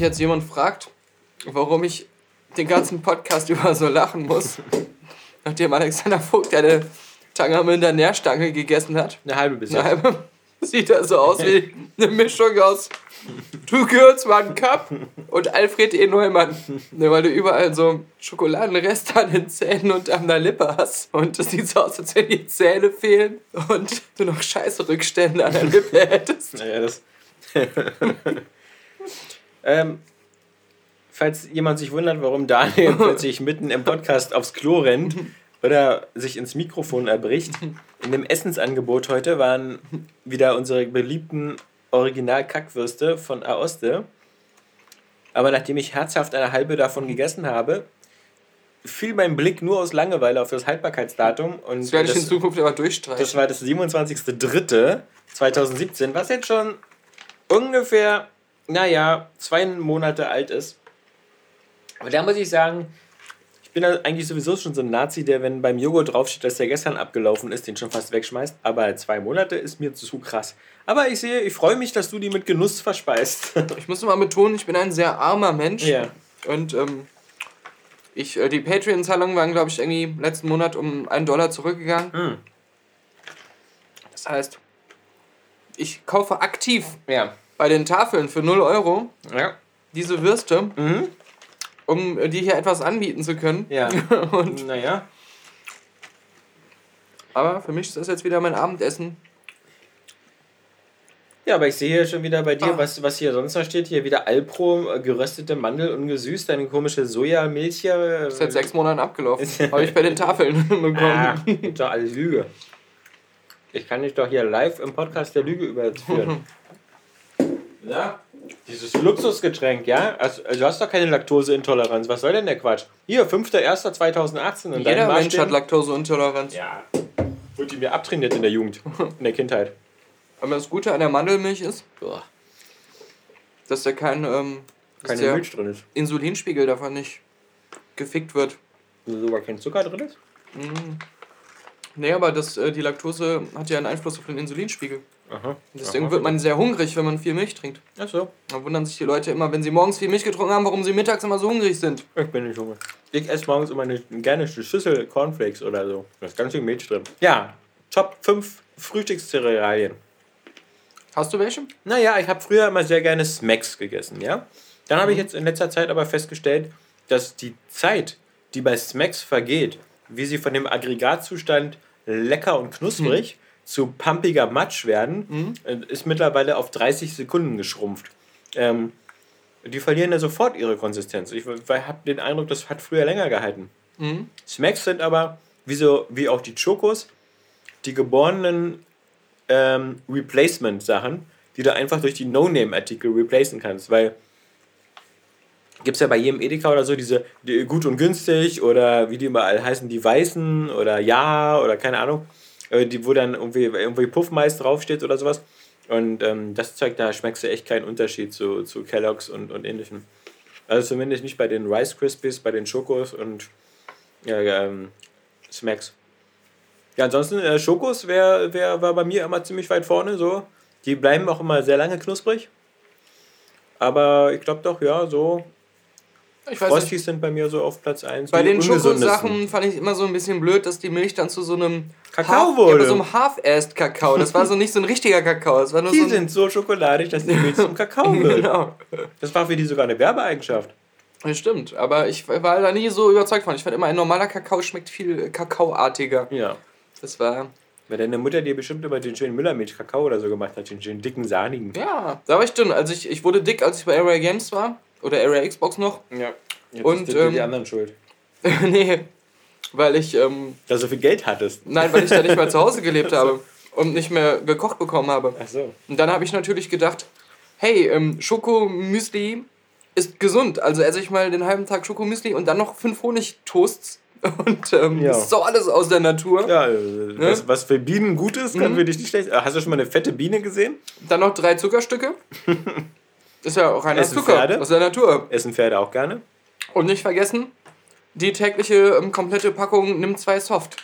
Sich jetzt jemand fragt, warum ich den ganzen Podcast über so lachen muss, nachdem Alexander Vogt eine Tangermünder Nährstange gegessen hat. Eine halbe bis Eine halbe. Sieht er so aus wie eine Mischung aus Du einen Cup und Alfred E. Neumann. Ne, weil du überall so Schokoladenreste an den Zähnen und an der Lippe hast. Und es sieht so aus, als wenn die Zähne fehlen und du noch scheiße Rückstände an der Lippe hättest. Naja, das. Ähm, falls jemand sich wundert, warum Daniel plötzlich mitten im Podcast aufs Klo rennt oder sich ins Mikrofon erbricht, in dem Essensangebot heute waren wieder unsere beliebten Original-Kackwürste von Aoste. Aber nachdem ich herzhaft eine halbe davon gegessen habe, fiel mein Blick nur aus Langeweile auf das Haltbarkeitsdatum. Und das werde ich in Zukunft aber durchstreichen. Das war das 27.03.2017, was jetzt schon ungefähr, naja, zwei Monate alt ist. Aber da muss ich sagen, ich bin eigentlich sowieso schon so ein Nazi, der, wenn beim Joghurt draufsteht, dass der gestern abgelaufen ist, den schon fast wegschmeißt. Aber zwei Monate ist mir zu krass. Aber ich sehe, ich freue mich, dass du die mit Genuss verspeist. ich muss mal betonen, ich bin ein sehr armer Mensch. Ja. Und ähm, ich, äh, die Patreon-Zahlungen waren, glaube ich, irgendwie letzten Monat um einen Dollar zurückgegangen. Hm. Das heißt, ich kaufe aktiv Ja. Bei den Tafeln für 0 Euro Ja. diese Würste, Mhm. um äh, dir hier etwas anbieten zu können. Ja. Und, Naja. aber für mich ist das jetzt wieder mein Abendessen. Ja, aber ich sehe hier schon wieder bei dir, Ah. was, was hier sonst noch steht. Hier wieder Alpro, äh, geröstete Mandel ungesüßt, eine komische Sojamilch hier. äh, Ist seit sechs Monaten abgelaufen. Habe ich bei den Tafeln bekommen. Ah, doch alles Lüge. Ich kann dich doch hier live im Podcast der Lüge überführen. Ja, dieses Luxusgetränk, ja? Also, also du hast doch keine Laktoseintoleranz. Was soll denn der Quatsch? Hier, 5.1.2018 und Jeder Mensch hat Laktoseintoleranz. Ja, wurde die mir abtrainiert in der Jugend, in der Kindheit. Aber das Gute an der Mandelmilch ist, dass da kein, ähm, keine der Milch drin ist. Insulinspiegel davon nicht gefickt wird. Wo sogar kein Zucker drin ist? Nee, aber das, äh, die Laktose hat ja einen Einfluss auf den Insulinspiegel. Aha. Deswegen Aha. wird man sehr hungrig, wenn man viel Milch trinkt. Ach so, Da wundern sich die Leute immer, wenn sie morgens viel Milch getrunken haben, warum sie mittags immer so hungrig sind. ich bin nicht hungrig. Ich esse morgens immer eine, gerne eine Schüssel Cornflakes oder so. Da ist ganz viel Milch drin. Ja, Top 5 Frühstückscerealien. Hast du welche? Naja, ich habe früher immer sehr gerne Smacks gegessen, ja. Dann habe ich jetzt in letzter Zeit aber festgestellt, dass die Zeit, die bei Smacks vergeht, wie sie von dem Aggregatzustand lecker und knusprig zu pumpiger Matsch werden, äh, ist mittlerweile auf 30 Sekunden geschrumpft. Ähm, die verlieren ja sofort ihre Konsistenz. Ich habe den Eindruck, das hat früher länger gehalten. Smacks sind aber, wie, so, wie auch die Chokos, die geborenen ähm, Replacement-Sachen, die du einfach durch die No-Name-Artikel replacen kannst. Weil gibt es ja bei jedem Edeka oder so diese die gut und günstig oder wie die überall heißen, die Weißen oder Ja oder keine Ahnung, die, wo dann irgendwie, irgendwie Puffmais draufsteht oder sowas. Und ähm, das Zeug, da schmeckst du echt keinen Unterschied zu, zu Kellogg's und, und ähnlichem. Also zumindest nicht bei den Rice Krispies, bei den Schokos und ja, ähm, Smacks. Ja, ansonsten, äh, Schokos wär, wär, war bei mir immer ziemlich weit vorne. So. Die bleiben auch immer sehr lange knusprig. Aber ich glaube doch, ja, so. Ich weiß nicht. Frosties sind bei mir so auf Platz 1. Bei den Schokosachen fand ich immer so ein bisschen blöd, dass die Milch dann zu so einem Kakao Half- wurde. Ja, so einem Half-Assed-Kakao. Das war so nicht so ein richtiger Kakao. Das war nur Die so ein, sind so schokoladig, dass die Milch zum Kakao wird. Genau. Das war für die sogar eine Werbeeigenschaft. Das stimmt, aber ich war da nie so überzeugt von. Ich fand immer, ein normaler Kakao schmeckt viel kakaoartiger. Ja. Das war, Weil deine Mutter dir bestimmt immer den schönen Müllermilch Kakao oder so gemacht hat, den schönen dicken, sahnigen. ja, da war ich dünn. Also ich, ich wurde dick, als ich bei Area Games war. Oder Area Xbox noch. Ja. Jetzt Und, ist ähm, die anderen schuld. nee, weil ich, ähm, Dass du so viel Geld hattest. nein, weil ich da nicht mal zu Hause gelebt habe. und nicht mehr gekocht bekommen habe. Ach so. Und dann habe ich natürlich gedacht, hey, ähm, Schokomüsli ist gesund. Also esse ich mal den halben Tag Schokomüsli und dann noch fünf Honigtoasts. Und ähm, Ja. das ist doch alles aus der Natur. Ja, äh, was, was für Bienen gut ist, kann Mhm. für dich nicht schlecht. Hast du schon mal eine fette Biene gesehen? Dann noch drei Zuckerstücke. Ist ja auch reiner Zucker Pferde? aus der Natur. Essen Pferde auch gerne? Und nicht vergessen, die tägliche ähm, komplette Packung nimmt zwei Soft.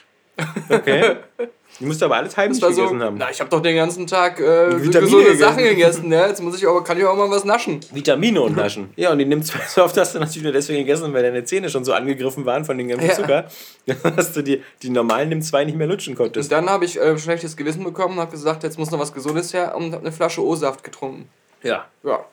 Okay. Du musst aber alles heimlich war so, gegessen haben. na, ich habe doch den ganzen Tag äh, gesunde gegessen. Sachen gegessen. Ja? Jetzt muss ich aber, kann ich auch mal was naschen. Vitamine und Naschen. Ja, und die nimmt zwar so oft, hast du natürlich nur deswegen gegessen, weil deine Zähne schon so angegriffen waren von dem ganzen Ja. Zucker, dass du die, die normalen nimm zwei nicht mehr lutschen konntest. Und dann habe ich äh, schlechtes Gewissen bekommen und habe gesagt, jetzt muss noch was Gesundes her und habe eine Flasche O-Saft getrunken. Ja. Ja.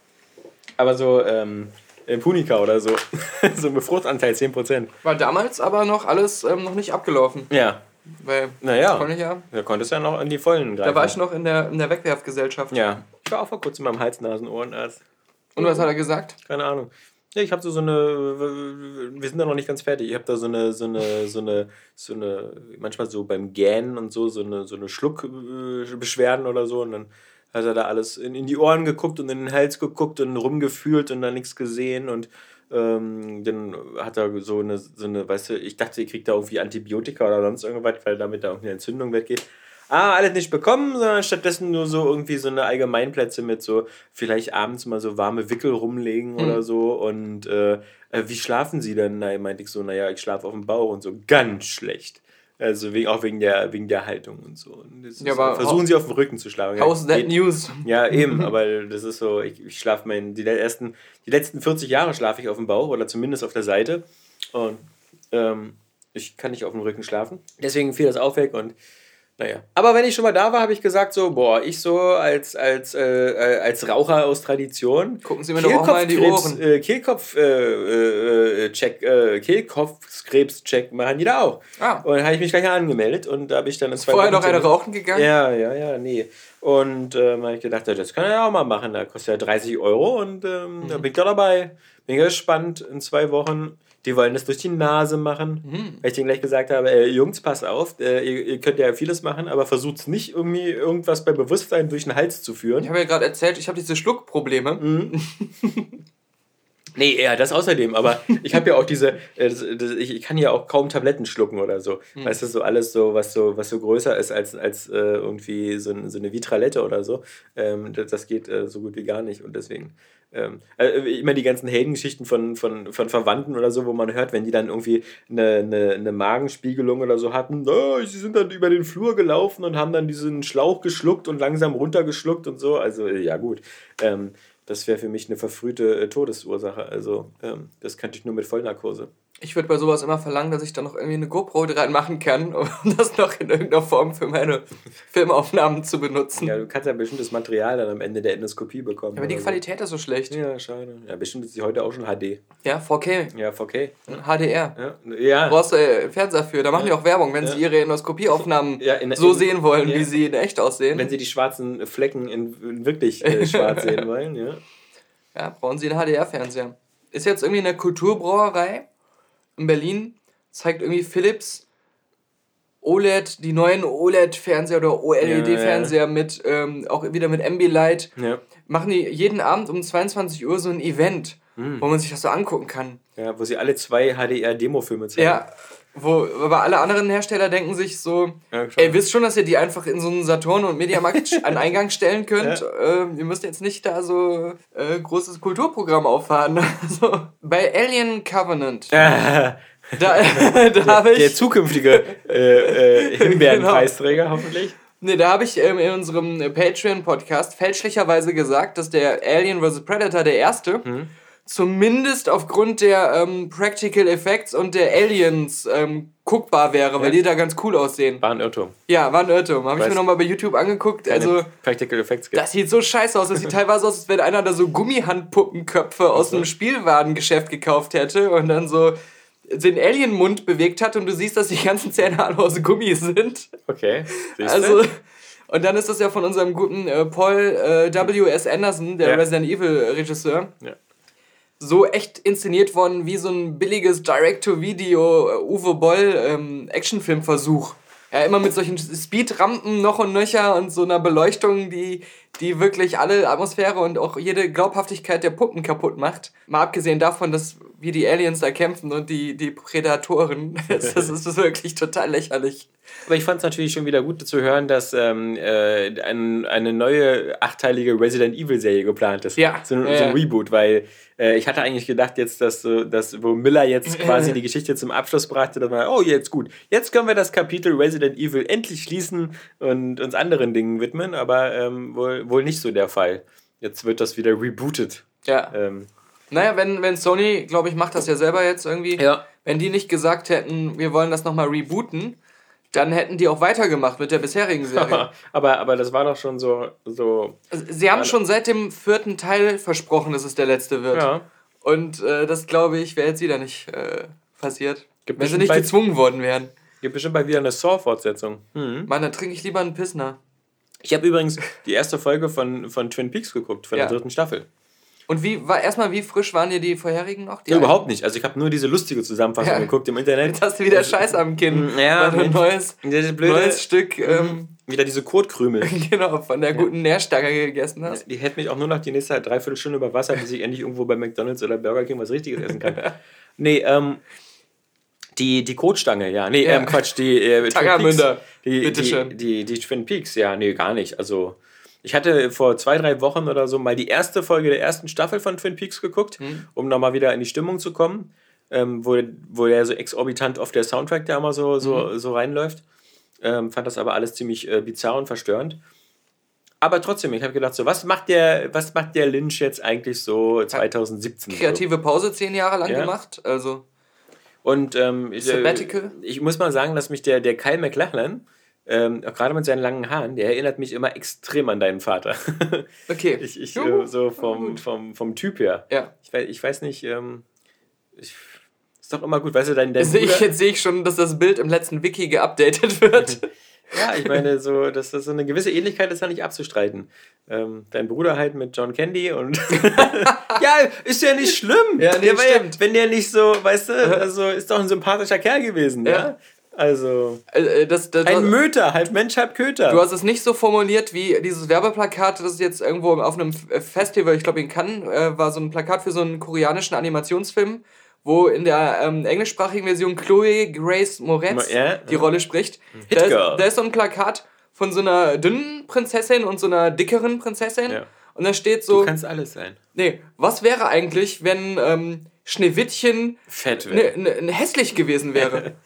Aber so ähm, äh, Punika oder so. so mit Fruchtanteil 10%. War damals aber noch alles ähm, noch nicht abgelaufen. Ja. Weil, Naja. konnte ich ja. Da konntest du ja noch in die Vollen greifen. Da war ich noch in der, in der Wegwerfgesellschaft. Ja. Ich war auch vor kurzem beim Hals-Nasen-Ohrenarzt. Und was hat er gesagt? Keine Ahnung. Ja, ich habe so, so eine. Wir sind da noch nicht ganz fertig. Ich habe da so eine, so eine, so eine, so eine, manchmal so beim Gähnen und so, so eine, so eine Schluckbeschwerden oder so. Und dann hat er da alles in, in die Ohren geguckt und in den Hals geguckt und rumgefühlt und dann nichts gesehen. Und ähm, dann hat er so eine, so eine, weißt du, ich dachte, ihr kriegt da irgendwie Antibiotika oder sonst irgendwas, weil damit da irgendeine Entzündung weggeht. Ah, alles nicht bekommen, sondern stattdessen nur so irgendwie so eine Allgemeinplätze mit so vielleicht abends mal so warme Wickel rumlegen oder so. Und äh, äh, wie schlafen Sie denn? Na, meinte ich so, naja, ich schlafe auf dem Bauch und so. Ganz schlecht. Also wegen, auch wegen der, wegen der Haltung und so. Und Ja, so, aber versuchen Sie auf dem Rücken zu schlafen. Ja, How's that news? ja, eben, aber das ist so, ich, ich schlafe mein, die ersten, die letzten 40 Jahre schlafe ich auf dem Bauch oder zumindest auf der Seite. Und ähm, ich kann nicht auf dem Rücken schlafen. Deswegen fiel das auch weg und naja. Aber wenn ich schon mal da war, habe ich gesagt so, boah, ich so als, als, äh, äh, als Raucher aus Tradition. Gucken Sie mir doch auch mal in die Ohren. Äh, Kehlkopf, äh, äh, Check, äh, Kehlkopfkrebs-Check machen die da auch. Ah. Und da habe ich mich gleich angemeldet und da habe ich dann in zwei Vorher noch eine rauchen gegangen? ja, ja, ja, nee. Und ähm, habe ich gedacht, das kann er ja auch mal machen. Da kostet ja 30 Euro und ähm, da bin ich da dabei. Bin gespannt in zwei Wochen. Die wollen das durch die Nase machen. Weil ich denen gleich gesagt habe, äh, Jungs, pass auf, äh, ihr, ihr könnt ja vieles machen, aber versucht nicht irgendwie irgendwas bei Bewusstsein durch den Hals zu führen. Ich habe ja gerade erzählt, ich habe diese Schluckprobleme. Mhm. Nee, ja, das außerdem, aber ich habe ja auch diese, äh, das, das, ich, ich kann ja auch kaum Tabletten schlucken oder so. Weißt du, so alles so, was so, was so größer ist als, als äh, irgendwie so, so eine Vitralette oder so, ähm, das, das geht äh, so gut wie gar nicht und deswegen. Ähm, äh, immer die ganzen Heldengeschichten von, von, von Verwandten oder so, wo man hört, wenn die dann irgendwie eine, eine, eine Magenspiegelung oder so hatten, oh, sie sind dann über den Flur gelaufen und haben dann diesen Schlauch geschluckt und langsam runtergeschluckt und so. Also, ja, gut. Ähm, das wäre für mich eine verfrühte äh, Todesursache. Also, ähm, das könnte ich nur mit Vollnarkose. Ich würde bei sowas immer verlangen, dass ich da noch irgendwie eine GoPro dran machen kann, um das noch in irgendeiner Form für meine Filmaufnahmen zu benutzen. Ja, Ja, du kannst ja bestimmtes Material dann am Ende der Endoskopie bekommen. aber die oder Qualität ist so schlecht. So. Ja, schade. Ja, bestimmt ist sie heute auch schon HD. Ja, 4K, Ja, 4K. HDR. Ja, ja. Du brauchst äh, Fernseher für, da machen die auch Werbung, wenn Ja. sie ihre Endoskopieaufnahmen Ja, in- so in- sehen wollen, ja. wie sie in echt aussehen. wenn sie die schwarzen Flecken in, in wirklich äh, schwarz sehen wollen, ja. Ja, brauchen Sie einen HDR-Fernseher. Ist jetzt irgendwie eine Kulturbrauerei in Berlin, zeigt irgendwie Philips OLED, die neuen OLED-Fernseher oder OLED-Fernseher mit, ähm, auch wieder mit Ambilight. ja. Machen die jeden Abend um 22 Uhr so ein Event, wo man sich das so angucken kann. Ja, wo sie alle zwei HDR-Demo-Filme zeigen. Ja, wo, aber alle anderen Hersteller denken sich so, Ja, ey, wisst schon, dass ihr die einfach in so einen Saturn und Mediamarkt an Eingang stellen könnt. Ja. Äh, ihr müsst jetzt nicht da so äh, großes Kulturprogramm auffahren. Also, bei Alien Covenant, da, da habe der ich, zukünftige äh, äh, Himbeerenpreisträger hoffentlich. nee, da habe ich ähm, in unserem Patreon-Podcast fälschlicherweise gesagt, dass der Alien vs. Predator der erste Mhm. Zumindest aufgrund der ähm, Practical Effects und der Aliens ähm, guckbar wäre, weil Ja. die da ganz cool aussehen. War ein Irrtum. Ja, war ein Irrtum. Habe ich mir nochmal bei YouTube angeguckt. Also, Practical Effects gibt. das sieht so scheiße aus. Das sieht teilweise aus, als wenn einer da so Gummihandpuppenköpfe aus einem Spielwarengeschäft gekauft hätte und dann so den Alien-Mund bewegt hat und du siehst, dass die ganzen Zähne alle aus Gummi sind. Okay. siehste? Also, und dann ist das ja von unserem guten äh, Paul äh, W.S. Anderson, der Ja. Resident Evil-Regisseur, Ja. So echt inszeniert worden wie so ein billiges Direct-to-Video äh, Uwe Boll ähm. Ja, immer mit solchen Speedrampen noch und nöcher und so einer Beleuchtung, die, die wirklich alle Atmosphäre und auch jede Glaubhaftigkeit der Puppen kaputt macht. Mal abgesehen davon, dass wie die Aliens da kämpfen und die, die Prädatoren. Das, das ist wirklich total lächerlich. Aber ich fand es natürlich schon wieder gut zu hören, dass ähm, äh, ein, eine neue achteilige Resident Evil Serie geplant ist. Ja. So, ein- Ja, so ein Reboot, weil äh, ich hatte eigentlich gedacht, jetzt, dass, so- dass wo Miller jetzt quasi die Geschichte zum Abschluss brachte, dass man, oh, jetzt gut, jetzt können wir das Kapitel Resident Evil endlich schließen und uns anderen Dingen widmen, aber ähm, wohl, wohl nicht so der Fall. Jetzt wird das wieder rebootet. Ja. Ähm, Naja, wenn, wenn Sony, glaube ich, macht das ja selber jetzt irgendwie. Ja. Wenn die nicht gesagt hätten, wir wollen das nochmal rebooten, dann hätten die auch weitergemacht mit der bisherigen Serie. aber, aber das war doch schon so. so Also, Sie haben schon seit dem vierten Teil versprochen, dass es der letzte wird. ja. Und äh, das, glaube ich, wäre jetzt wieder nicht äh, passiert. Gibt wenn sie nicht gezwungen worden wären. Gibt bestimmt bald wieder eine Saw-Fortsetzung. Hm. Mann, dann trinke ich lieber einen Pissner. Ich habe übrigens die erste Folge von, von Twin Peaks geguckt, von Ja. der dritten Staffel. Und wie war erstmal, wie frisch waren dir die vorherigen noch? Die Ja, überhaupt nicht. Also ich habe nur diese lustige Zusammenfassung Ja. geguckt im Internet. Jetzt hast du wieder Scheiß am Kinn. Ja, weil du ein neues, blöde, neues Stück ähm, wieder diese Kotkrümel. genau, von der guten Nährstange gegessen hast. Die hält mich auch nur noch die nächste Dreiviertelstunde über Wasser, bis ich endlich irgendwo bei McDonalds oder Burger King was Richtiges essen kann. Nee, ähm, die, die Kotstange, ja. Nee, Ja. ähm, Quatsch, die äh, Tangermünder. Die, bitteschön. die, die, die Twin Peaks, ja, nee, gar nicht. Also, ich hatte vor zwei, drei Wochen oder so mal die erste Folge der ersten Staffel von Twin Peaks geguckt, Mhm. um nochmal wieder in die Stimmung zu kommen, ähm, wo, wo ja so exorbitant oft der Soundtrack da immer so, so, Mhm. so reinläuft. Ähm, fand das aber alles ziemlich äh, bizarr und verstörend. Aber trotzdem, ich habe gedacht, so, was macht der, was macht der Lynch jetzt eigentlich so 2017? So? Kreative Pause zehn Jahre lang Ja. gemacht. Also, Und ähm, ich, äh, Sabbatical? ich muss mal sagen, dass mich der, der Kyle McLachlan, ähm, gerade mit seinen langen Haaren, der erinnert mich immer extrem an deinen Vater. okay. ich, ich äh, so vom, vom, vom Typ her. Ja. Ich weiß, ich weiß nicht, ähm, ich, ist doch immer gut, weißt du, dein, dein Sehe ich, Bruder- jetzt sehe ich schon, dass das Bild im letzten Wiki geupdatet wird. Ja, ich meine, so, dass das so eine gewisse Ähnlichkeit ist ja nicht abzustreiten. Ähm, dein Bruder halt mit John Candy und. ja, ist ja nicht schlimm. Ja, nee, der war ja, stimmt. wenn der nicht so, weißt du, also ist doch ein sympathischer Kerl gewesen, ja. Ja. Also. Äh, das, das, Ein Möter, halb Mensch, halb Köter. Du hast es nicht so formuliert wie dieses Werbeplakat, das jetzt irgendwo auf einem Festival, ich glaube in Cannes, äh, war so ein Plakat für so einen koreanischen Animationsfilm, wo in der ähm, englischsprachigen Version Chloe Grace Moretz Ja, die ja. Rolle spricht. Hit Da ist, da ist so ein Plakat von so einer dünnen Prinzessin und so einer dickeren Prinzessin. Ja. Und da steht du so, kannst alles sein. nee, was wäre eigentlich, wenn ähm, Schneewittchen Fett ne, werden. ne, ne hässlich gewesen wäre?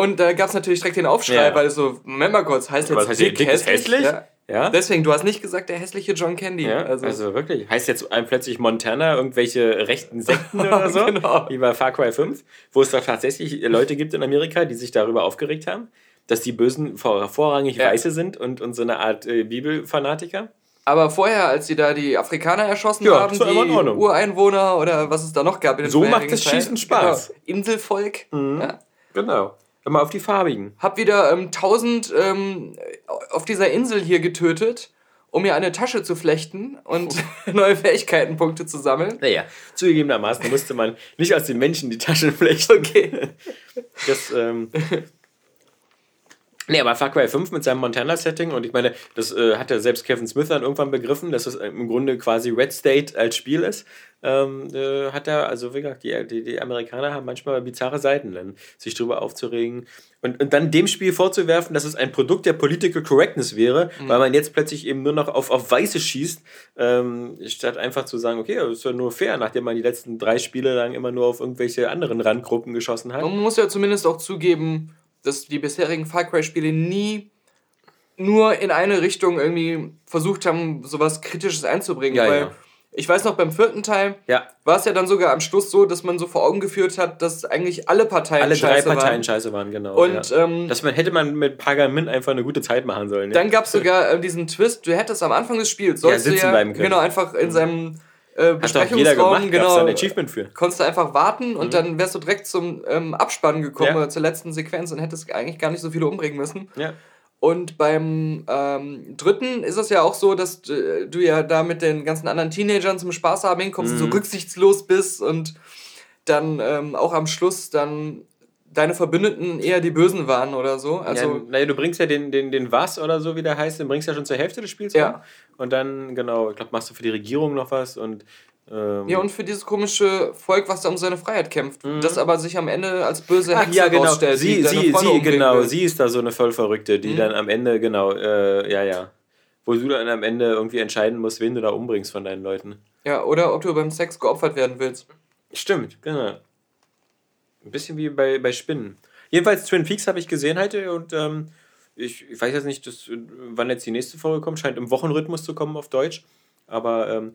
Und da gab es natürlich direkt den Aufschrei, Ja. weil so, Moment mal kurz, heißt jetzt heißt hier, dick ist hässlich? Ja. Ja. Deswegen, du hast nicht gesagt, der hässliche John Candy. Ja, also, also, wirklich. Heißt jetzt ein plötzlich Montana irgendwelche rechten Sekten oder so? Genau. Wie bei Far Cry 5, wo es doch tatsächlich Leute gibt in Amerika, die sich darüber aufgeregt haben, dass die Bösen vor, vorrangig Ja. Weiße sind und, und so eine Art äh, Bibelfanatiker. aber vorher, als sie da die Afrikaner erschossen Ja, haben, die. Ureinwohner oder was es da noch gab in den So macht das. Schießen Spaß. Genau. Inselvolk. Ja. Genau. Immer auf die farbigen. Hab wieder ähm, 1000 ähm, auf dieser Insel hier getötet, um mir eine Tasche zu flechten und neue Fähigkeitenpunkte zu sammeln. Naja, zugegebenermaßen musste man nicht aus den Menschen die Taschen flechten. Okay. Das, ähm. Nee, aber Far Cry 5 mit seinem Montana-Setting und ich meine, das äh, hat ja selbst Kevin Smith dann irgendwann begriffen, dass es im Grunde quasi Red State als Spiel ist. Ähm, äh, hat er, also wie gesagt, die, die, die Amerikaner haben manchmal bizarre Seiten, dann sich drüber aufzuregen und, und dann dem Spiel vorzuwerfen, dass es ein Produkt der Political Correctness wäre, weil man jetzt plötzlich eben nur noch auf, auf Weiße schießt, ähm, statt einfach zu sagen, okay, das ist ja nur fair, nachdem man die letzten drei Spiele lang immer nur auf irgendwelche anderen Randgruppen geschossen hat. Man muss ja zumindest auch zugeben, dass die bisherigen Far Cry-Spiele nie nur in eine Richtung irgendwie versucht haben, sowas Kritisches einzubringen. Ja, weil ja. ich weiß noch, beim vierten Teil Ja, war es ja dann sogar am Schluss so, dass man so vor Augen geführt hat, dass eigentlich alle Parteien alle drei scheiße Parteien waren. scheiße waren, genau. Und ja. ähm, das man, hätte man mit Pergament einfach eine gute Zeit machen sollen. dann gab es sogar äh, diesen Twist, du hättest am Anfang des Spiels, Ja, sollst du sitzen ja bleiben können. genau einfach in seinem äh, Besprechungsraum, genau, da ein Achievement für. konntest du einfach warten und dann wärst du direkt zum ähm, Abspann gekommen, Ja. oder zur letzten Sequenz und hättest eigentlich gar nicht so viele umbringen müssen. Ja. Und beim ähm, dritten ist es ja auch so, dass äh, du ja da mit den ganzen anderen Teenagern zum Spaß haben hinkommst und Mhm. so rücksichtslos bist und dann ähm, auch am Schluss dann deine Verbündeten eher die Bösen waren oder so. Also, ja, naja, du bringst ja den, den, den Was oder so, wie der heißt, den bringst ja schon zur Hälfte des Spiels. Ja. Und dann, genau, ich glaube, machst du für die Regierung noch was und. Ähm, ja, und für dieses komische Volk, was da um seine Freiheit kämpft. Das aber sich am Ende als böse Ach, Hexe ja, genau. rausstellt. Sie, sie, sie, genau, will. sie ist da so eine Vollverrückte, die Mhm. dann am Ende, genau, äh, ja, ja. Wo du dann am Ende irgendwie entscheiden musst, wen du da umbringst von deinen Leuten. Ja, oder ob du beim Sex geopfert werden willst. Stimmt, genau. Ein bisschen wie bei, bei Spinnen. Jedenfalls Twin Peaks habe ich gesehen heute und ähm, ich, ich weiß jetzt nicht, dass, äh, wann jetzt die nächste Folge kommt. Scheint im Wochenrhythmus zu kommen auf Deutsch. Aber ähm,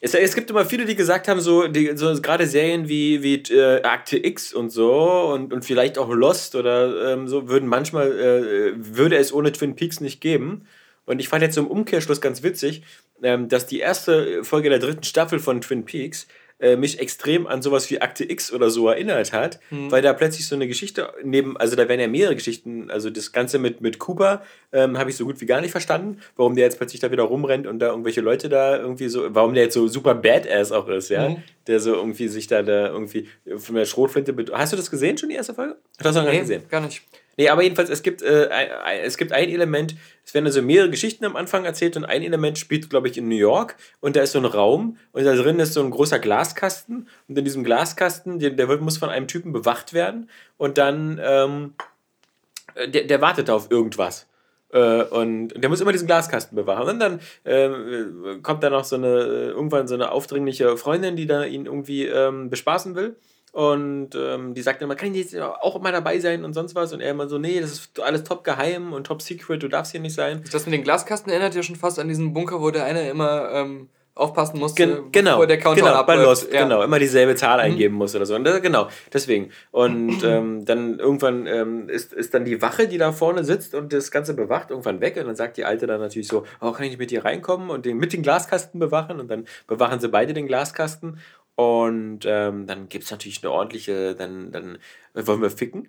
es, es gibt immer viele, die gesagt haben, so, so gerade Serien wie, wie äh, Akte X und so und, und vielleicht auch Lost oder ähm, so würden manchmal, äh, würde es ohne Twin Peaks nicht geben. Und ich fand jetzt im Umkehrschluss ganz witzig, ähm, dass die erste Folge der dritten Staffel von Twin Peaks äh, mich extrem an sowas wie Akte X oder so erinnert hat, weil da plötzlich so eine Geschichte neben, also da werden ja mehrere Geschichten, also das Ganze mit, mit Cooper ähm, habe ich so gut wie gar nicht verstanden, warum der jetzt plötzlich da wieder rumrennt und da irgendwelche Leute da irgendwie so, warum der jetzt so super Badass auch ist, ja, Mhm. der so irgendwie sich da, da irgendwie von der Schrotflinte, hast du das gesehen schon, die erste Folge? Hast du noch gar nicht gesehen? gar nicht. Nee, aber jedenfalls, es gibt, äh, ein, es gibt ein Element, es werden also mehrere Geschichten am Anfang erzählt und ein Element spielt, glaube ich, in New York und da ist so ein Raum und da drin ist so ein großer Glaskasten und in diesem Glaskasten, der, der muss von einem Typen bewacht werden und dann, ähm, äh, der, der wartet auf irgendwas. Äh, und der muss immer diesen Glaskasten bewachen. Und dann ähm, kommt da noch so eine, äh, irgendwann so eine aufdringliche Freundin, die da ihn irgendwie ähm, bespaßen will. Und ähm, die sagt immer, kann ich jetzt auch mal dabei sein und sonst was? Und er immer so, nee, das ist alles top geheim und top secret, du darfst hier nicht sein. Das mit den Glaskasten erinnert ja schon fast an diesen Bunker, wo der eine immer ähm, aufpassen musste, Gen genau, bevor der Countdown genau, bei abläuft. Lost, Ja. genau, immer dieselbe Zahl eingeben muss oder so. Und das, genau, deswegen. Und ähm, dann irgendwann ähm, ist, ist dann die Wache, die da vorne sitzt und das Ganze bewacht, irgendwann weg. Und dann sagt die Alte dann natürlich so, oh, kann ich nicht mit dir reinkommen und den, mit den Glaskasten bewachen? Und dann bewachen sie beide den Glaskasten. Und ähm, dann gibt es natürlich eine ordentliche, dann, dann wollen wir ficken.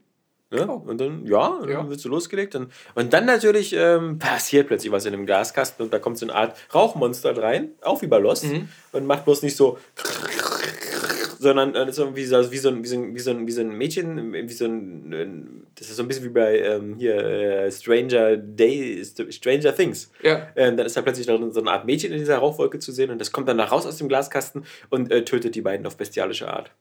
Ja, Oh. und dann, ja, und Ja. dann wird so losgelegt. Und, und dann natürlich ähm, passiert plötzlich was in dem Glaskasten und da kommt so eine Art Rauchmonster rein, auch wie bei Lost, Mhm. und macht bloß nicht so, sondern äh, so wie, so, wie, so, ein- wie, so, ein- wie, so, ein- wie so ein Mädchen, wie so ein, das ist so ein bisschen wie bei ähm, hier äh, Stranger Day, Stranger Things. Ja. Ähm, dann ist da plötzlich noch so eine Art Mädchen in dieser Rauchwolke zu sehen und das kommt dann raus aus dem Glaskasten und äh, tötet die beiden auf bestialische Art.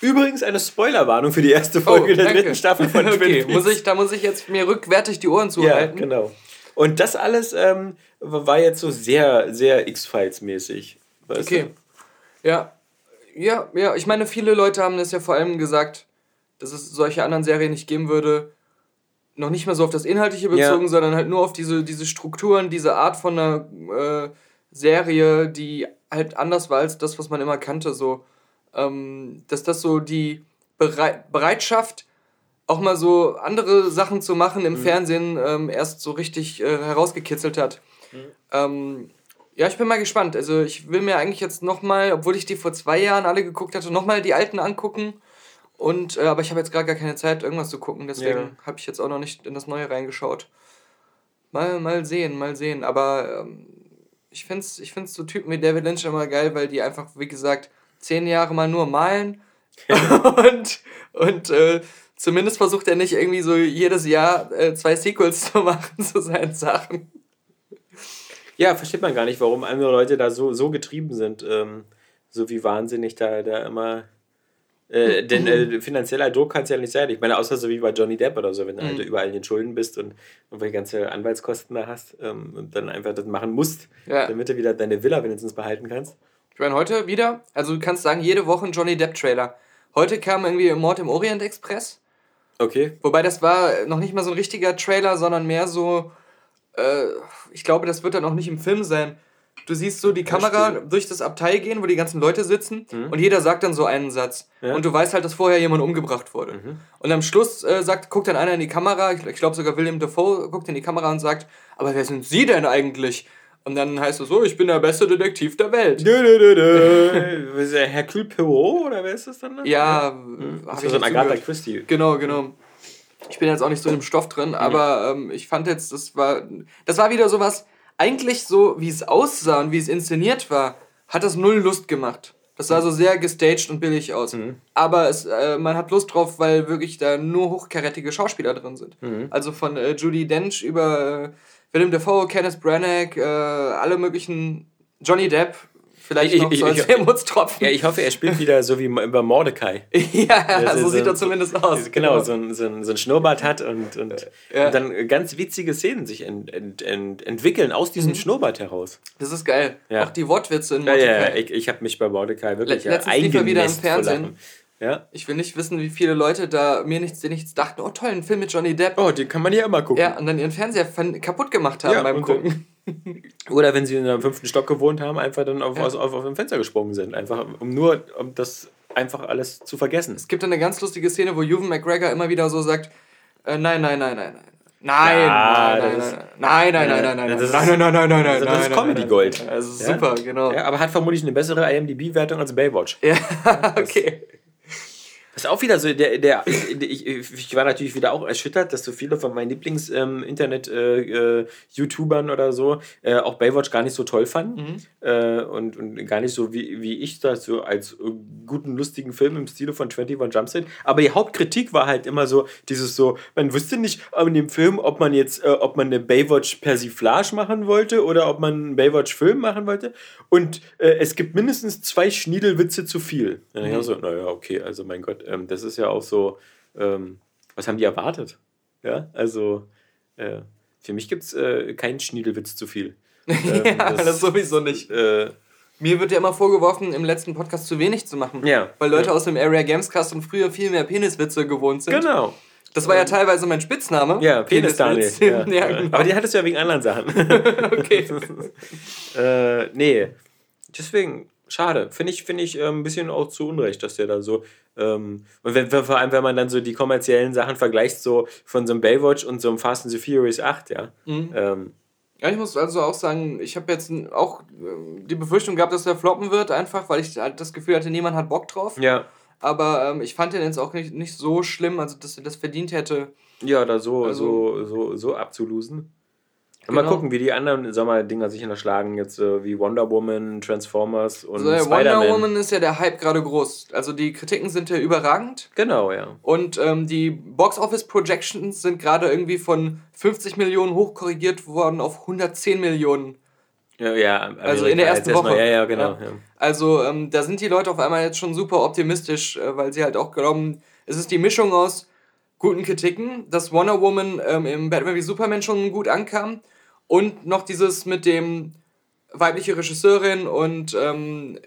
Übrigens eine Spoilerwarnung für die erste Folge der Oh, danke. dritten Staffel von Twin okay, muss ich, da muss ich jetzt mir rückwärtig die Ohren Ja, zuhalten. genau. Und das alles ähm, war jetzt so sehr, sehr X-Files-mäßig. Okay. Ja. Ja, ja, ich meine, viele Leute haben das ja vor allem gesagt, dass es solche anderen Serien nicht geben würde. Noch nicht mal so auf das Inhaltliche Ja. bezogen, sondern halt nur auf diese, diese Strukturen, diese Art von einer äh, Serie, die halt anders war als das, was man immer kannte. So, ähm, dass das so die Berei Bereitschaft, auch mal so andere Sachen zu machen im Fernsehen, ähm, erst so richtig äh, herausgekitzelt hat. Ähm, ja, ich bin mal gespannt. Also ich will mir eigentlich jetzt nochmal, obwohl ich die vor zwei Jahren alle geguckt hatte, nochmal die alten angucken. Und, äh, aber ich habe jetzt gerade gar keine Zeit, irgendwas zu gucken. Deswegen Ja. habe ich jetzt auch noch nicht in das Neue reingeschaut. Mal, mal sehen, mal sehen. Aber ähm, ich finde es ich find's so Typen wie David Lynch immer geil, weil die einfach, wie gesagt, zehn Jahre mal nur malen. und und äh, zumindest versucht er nicht irgendwie so jedes Jahr äh, zwei Sequels zu machen zu seinen Sachen. Ja, versteht man gar nicht, warum andere Leute da so, so getrieben sind. Ähm, so wie wahnsinnig da, da immer. Äh, denn äh, finanzieller Druck kann es ja nicht sein. Ich meine, außer so wie bei Johnny Depp oder so, wenn du halt Mhm. überall in den Schulden bist und irgendwelche ganze Anwaltskosten da hast ähm, und dann einfach das machen musst, Ja. damit du wieder deine Villa wenigstens behalten kannst. Ich meine, heute wieder, also du kannst sagen, jede Woche ein Johnny Depp-Trailer. Heute kam irgendwie Mord im Orient Express. Okay. Wobei das war noch nicht mal so ein richtiger Trailer, sondern mehr so, äh, ich glaube, das wird dann auch nicht im Film sein. Du siehst so die Kamera durch das Abteil gehen, wo die ganzen Leute sitzen Mhm. und jeder sagt dann so einen Satz. Ja. Und du weißt halt, dass vorher jemand umgebracht wurde. Mhm. Und am Schluss äh, sagt, guckt dann einer in die Kamera, ich, ich glaube sogar William Dafoe guckt in die Kamera und sagt, aber wer sind Sie denn eigentlich? Und dann heißt es so, ich bin der beste Detektiv der Welt. Dö, dö, dö, dö. Was ist der Hercule Poirot oder wer ist das dann? Ja, hab Das ist so ein Agatha. Christie. Genau, genau. Ich bin jetzt auch nicht so in dem Stoff drin, aber ähm, ich fand jetzt, das war, das war wieder sowas, eigentlich so, wie es aussah und wie es inszeniert war, hat das null Lust gemacht. Das sah so sehr gestaged und billig aus. Mhm. Aber es, äh, man hat Lust drauf, weil wirklich da nur hochkarätige Schauspieler drin sind. Mhm. Also von äh, Judy Dench über äh, Willem Dafoe, Kenneth Branagh, äh, alle möglichen Johnny Depp. Vielleicht Ich- noch ich- so als Wermutstropfen. Ja, ich hoffe, er spielt wieder so wie über Mordecai. ja, so so- sieht er zumindest aus. Genau, so ein, so, ein, so ein Schnurrbart hat und, und, Ja. und dann ganz witzige Szenen sich ent, ent, ent, entwickeln aus diesem Schnurrbart heraus. Das ist geil. Ja. Auch die Wortwitze in Ja, ja, Mordecai. ich, ich habe mich bei Mordecai wirklich Le- letztens lief er wieder im Fernsehen. Ja. Ich will nicht wissen, wie viele Leute da mir nichts, die nichts dachten, oh toll, ein Film mit Johnny Depp. Oh, den kann man ja immer gucken. Ja, und dann ihren Fernseher kaputt gemacht haben Ja, beim Gucken. Oder wenn sie in einem fünften Stock gewohnt haben, einfach dann auf, aus, auf, auf dem Fenster gesprungen sind. Einfach, um nur um das einfach alles zu vergessen. Es gibt eine ganz lustige Szene, wo Ewan McGregor immer wieder so sagt, äh, nein, nein, nein, nein, nein. Nein, Ja, nein, nein, ist- nein, nein, nein, nein, nein, nein, ist- nein, nein, nein, nein, nein, nein, also das ist nein, nein, Comedy nein, Gold. nein. Also Ja? super, genau. Ja, aber hat vermutlich eine bessere IMDb-Wertung als Baywatch. Ja, okay. Das ist auch wieder so, der, der, ich, ich war natürlich wieder auch erschüttert, dass so viele von meinen Lieblings-Internet-YouTubern oder so äh, auch Baywatch gar nicht so toll fanden. Äh, und, und gar nicht so, wie, wie ich das so als äh, guten, lustigen Film im Stile von 21 Jump Street. Aber die Hauptkritik war halt immer so, dieses so, man wusste nicht in dem Film, ob man jetzt, äh, ob man eine Baywatch-Persiflage machen wollte oder ob man einen Baywatch-Film machen wollte. Und äh, es gibt mindestens zwei Schniedelwitze zu viel. Mhm. auch so, naja, okay, also mein Gott, ähm, das ist ja auch so, ähm, was haben die erwartet? Ja, also äh, für mich gibt es äh, keinen Schniedelwitz zu viel. Ähm, ja, das, sowieso nicht. Äh, Mir wird ja immer vorgeworfen, im letzten Podcast zu wenig zu machen. Ja. Weil Leute Ja. aus dem Area Games Cast und früher viel mehr Peniswitze gewohnt sind. genau. Das war ja teilweise mein Spitzname. Ja, Penis Daniel. Peniswitz. Ja. ja, genau. Aber die hattest du ja wegen anderen Sachen. okay. äh, nee. Deswegen, schade. Finde ich, finde ich äh, ein bisschen auch zu Unrecht, dass der da so. Ähm, und wenn, vor allem, wenn man dann so die kommerziellen Sachen vergleicht, so von so einem Baywatch und so einem Fast and the Furious 8, ja. Mhm. Ähm, Ja, ich muss also auch sagen, ich habe jetzt auch äh, die Befürchtung gehabt, dass der floppen wird, einfach weil ich halt das Gefühl hatte, niemand hat Bock drauf. ja. Aber ähm, ich fand den jetzt auch nicht, nicht so schlimm, also dass er das verdient hätte. Ja, da so, Also- so, so, so abzulosen. Genau. Mal gucken, wie die anderen Sommerdinger sich unterschlagen, jetzt äh, wie Wonder Woman, Transformers und Also, Wonder. Woman ist ja der Hype gerade groß. Also die Kritiken sind ja überragend. Genau, ja. Und ähm, die Box Office Projections sind gerade irgendwie von 50 Millionen hochkorrigiert worden auf 110 Millionen. Ja, ja Also in der ersten Woche. Ja, ja, genau. Ja. Also ähm, da sind die Leute auf einmal jetzt schon super optimistisch, äh, weil sie halt auch glauben, es ist die Mischung aus guten Kritiken, dass Wonder Woman ähm, im Batman wie Superman schon gut ankam. Und noch dieses mit dem weibliche Regisseurin und ähm,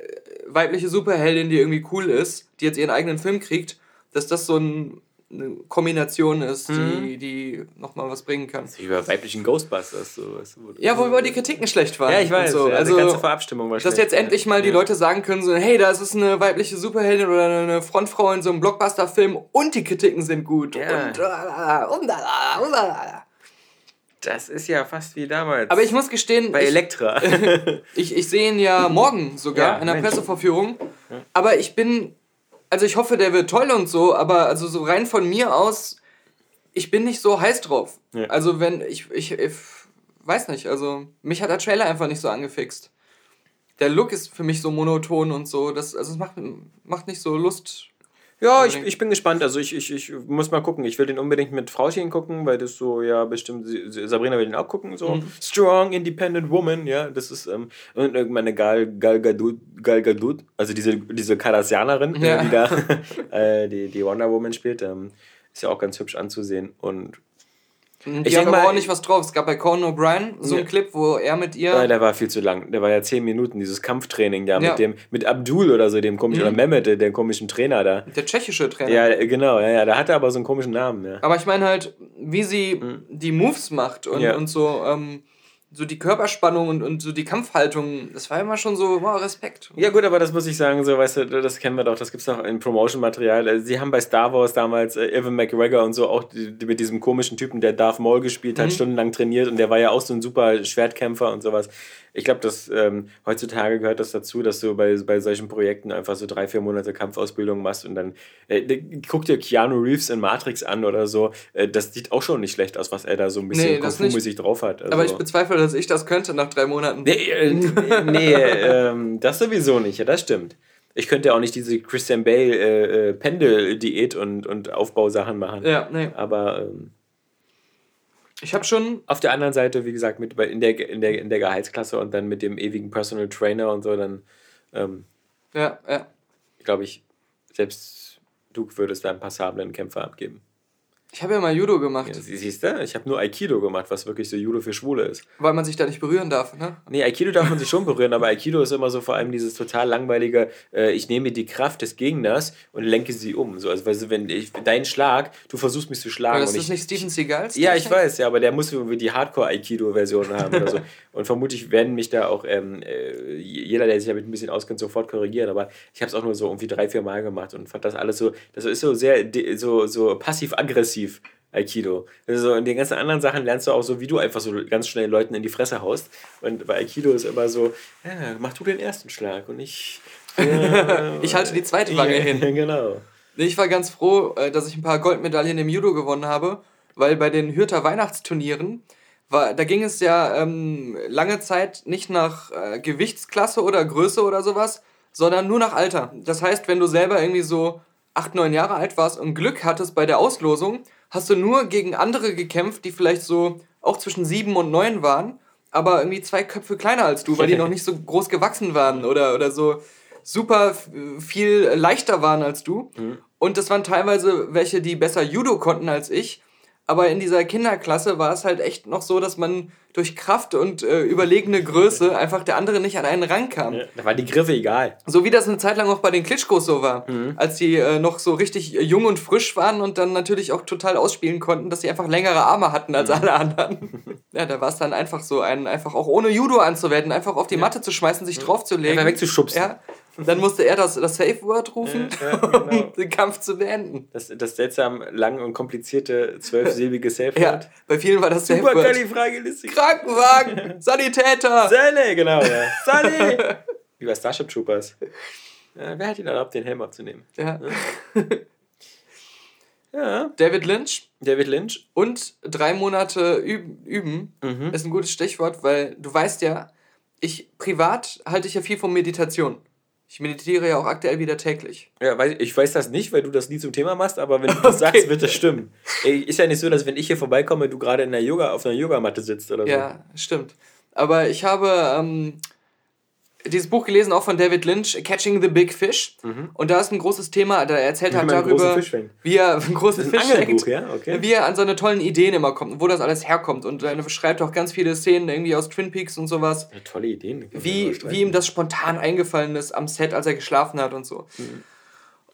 weibliche Superheldin, die irgendwie cool ist, die jetzt ihren eigenen Film kriegt, dass das so ein, eine Kombination ist, die, die nochmal was bringen kann. Wie bei weiblichen Ghostbusters. So, Ja, wo die Kritiken schlecht waren. Ja, ich weiß. So. Ja, Also, die ganze Verabstimmung war dass schlecht, jetzt endlich mal die Ja. Leute sagen können, so, hey, da ist eine weibliche Superheldin oder eine Frontfrau in so einem Blockbuster-Film und die Kritiken sind gut. Ja. Und, äh, und, äh, und. Das ist ja fast wie damals. Aber ich muss gestehen, bei ich, Elektra. ich, ich sehe ihn ja morgen sogar Ja, in der Mensch. Pressevorführung. Aber ich bin, also ich hoffe, der wird toll und so, aber also so rein von mir aus, ich bin nicht so heiß drauf. Ja. Also wenn, ich, ich, ich weiß nicht, also mich hat der Trailer einfach nicht so angefixt. Der Look ist für mich so monoton und so, das, also es macht, macht nicht so Lust. Ja, ich, ich bin gespannt. Also ich, ich, ich muss mal gucken. Ich will den unbedingt mit Frauchen gucken, weil das so, ja, bestimmt, Sabrina will den auch gucken. So Strong, Independent Woman, ja, das ist, ähm, und irgendeine Gal, Gal Gadot, Gal Gadot, also diese, diese Kardassianerin, äh, Ja. die da, äh, die, die Wonder Woman spielt, ähm, ist ja auch ganz hübsch anzusehen und Die Ich haben aber auch nicht was drauf. Es gab bei Conan O'Brien so einen Ja. Clip, wo er mit ihr. Ja, der war viel zu lang. Der war ja zehn Minuten, dieses Kampftraining da Ja. mit dem, mit Abdul oder so, dem komischen, Mhm. oder Mehmet, der komischen Trainer da. der tschechische Trainer. Ja, genau, ja, ja, der hatte aber so einen komischen Namen, ja. Aber ich meine halt, wie sie die Moves macht und, Mhm. Und so, ähm, so die Körperspannung und, und so die Kampfhaltung, das war immer schon so, wow, Respekt. Ja, gut, aber das muss ich sagen, so, weißt du, das kennen wir doch, das gibt's doch in Promotion-Material. Also, Sie haben bei Star Wars damals äh, Evan McGregor und so auch die, die mit diesem komischen Typen, der Darth Maul gespielt hat, stundenlang trainiert und der war ja auch so ein super Schwertkämpfer und sowas. Ich glaube, dass ähm, heutzutage gehört das dazu, dass du bei, bei solchen Projekten einfach so drei, vier Monate Kampfausbildung machst und dann äh, guck dir Keanu Reeves in Matrix an oder so. Äh, das sieht auch schon nicht schlecht aus, was er da so ein bisschen Nee, drauf hat. Also, Aber ich bezweifle, dass ich das könnte nach drei Monaten. Nee, äh, nee ähm, das sowieso nicht, ja, das stimmt. Ich könnte auch nicht diese Christian Bale äh, äh, Pendel-Diät und, und Aufbausachen machen. Ja, nee. Aber ähm, Ich habe schon. auf der anderen Seite, wie gesagt, mit in der, in, der, in der Gehaltsklasse und dann mit dem ewigen Personal Trainer und so, dann ähm, Ja, ja. glaube ich, selbst du würdest da einen passablen Kämpfer abgeben. Ich habe ja mal Judo gemacht, Ja, sie- siehst du, ich habe nur Aikido gemacht, was wirklich so Judo für Schwule ist. weil man sich da nicht berühren darf, ne? Nee, Aikido darf man sich schon berühren, aber Aikido ist immer so vor allem dieses total langweilige, äh, ich nehme die Kraft des Gegners und lenke sie um. So, also, weißt du, wenn ich, dein Schlag, du versuchst mich zu schlagen. Aber das ist ich, nicht Steven Seagals? ja, ich weiß, ja, aber der muss irgendwie die Hardcore-Aikido-Version haben oder so. Und vermutlich werden mich da auch ähm, äh, jeder, der sich damit ein bisschen auskennt, sofort korrigieren. Aber ich habe es auch nur so irgendwie drei, vier Mal gemacht und fand das alles so, das ist so sehr so, so passiv-aggressiv. Aikido. Also in den ganzen anderen Sachen lernst du auch so, wie du einfach so ganz schnell Leuten in die Fresse haust. Und bei Aikido ist immer so, ja, mach du den ersten Schlag und ich. äh, Ich halte die zweite Wange ja, hin. Genau. Ich war ganz froh, äh, dass ich ein paar Goldmedaillen im Judo gewonnen habe, weil bei den Hürter Weihnachtsturnieren, war, da ging es ja ähm, lange Zeit nicht nach äh, Gewichtsklasse oder Größe oder sowas, sondern nur nach Alter. Das heißt, wenn du selber irgendwie so acht, neun Jahre alt warst und Glück hattest bei der Auslosung, hast du nur gegen andere gekämpft, die vielleicht so auch zwischen sieben und neun waren, aber irgendwie zwei Köpfe kleiner als du, weil die noch nicht so groß gewachsen waren oder, oder so super viel leichter waren als du. Und das waren teilweise welche, die besser Judo konnten als ich. Aber in dieser Kinderklasse war es halt echt noch so, dass man durch Kraft und äh, überlegene Größe einfach der andere nicht an einen rankam. Ja, da waren die Griffe egal. So wie das eine Zeit lang auch bei den Klitschkos so war. Als die äh, noch so richtig äh, jung und frisch waren und dann natürlich auch total ausspielen konnten, dass sie einfach längere Arme hatten als alle anderen. ja, da war es dann einfach so, einen einfach auch ohne Judo anzuwenden, einfach auf die Matte zu schmeißen, sich draufzulegen. Einfach wegzuschubsen. Ja. Und dann musste er das, das Safe-Word rufen, Ja, ja, genau. um den Kampf zu beenden. Das, das seltsam lang und komplizierte zwölfsilbige Safe Ja, bei vielen war das Safe-Word. Superkalifragilistik. Krankenwagen, Sanitäter. Sally, genau, ja. Sally! Wie bei Starship Troopers. Ja, wer hat ihn erlaubt, den Helm abzunehmen? Ja. Ja, David Lynch David Lynch. und drei Monate üben, üben Mhm. ist ein gutes Stichwort, weil du weißt ja, ich privat halte ich ja viel von Meditation. Ich meditiere ja auch aktuell wieder täglich. Ja, weiß, ich weiß das nicht, weil du das nie zum Thema machst, aber wenn du das sagst, wird das stimmen. Ey, Ist ja nicht so, dass wenn ich hier vorbeikomme, du gerade in der Yoga, auf einer Yogamatte sitzt oder so. Ja, stimmt. Aber ich habe ähm, dieses Buch gelesen, auch von David Lynch, Catching the Big Fish. Und da ist ein großes Thema, da erzählt halt darüber, wie er einen großen Fisch fängt. ja? Okay. Wie er an seine tollen Ideen immer kommt, wo das alles herkommt. Und er beschreibt auch ganz viele Szenen irgendwie aus Twin Peaks und sowas. Ja, tolle Ideen. wie, wie ihm das spontan eingefallen ist am Set, als er geschlafen hat und so. Mhm.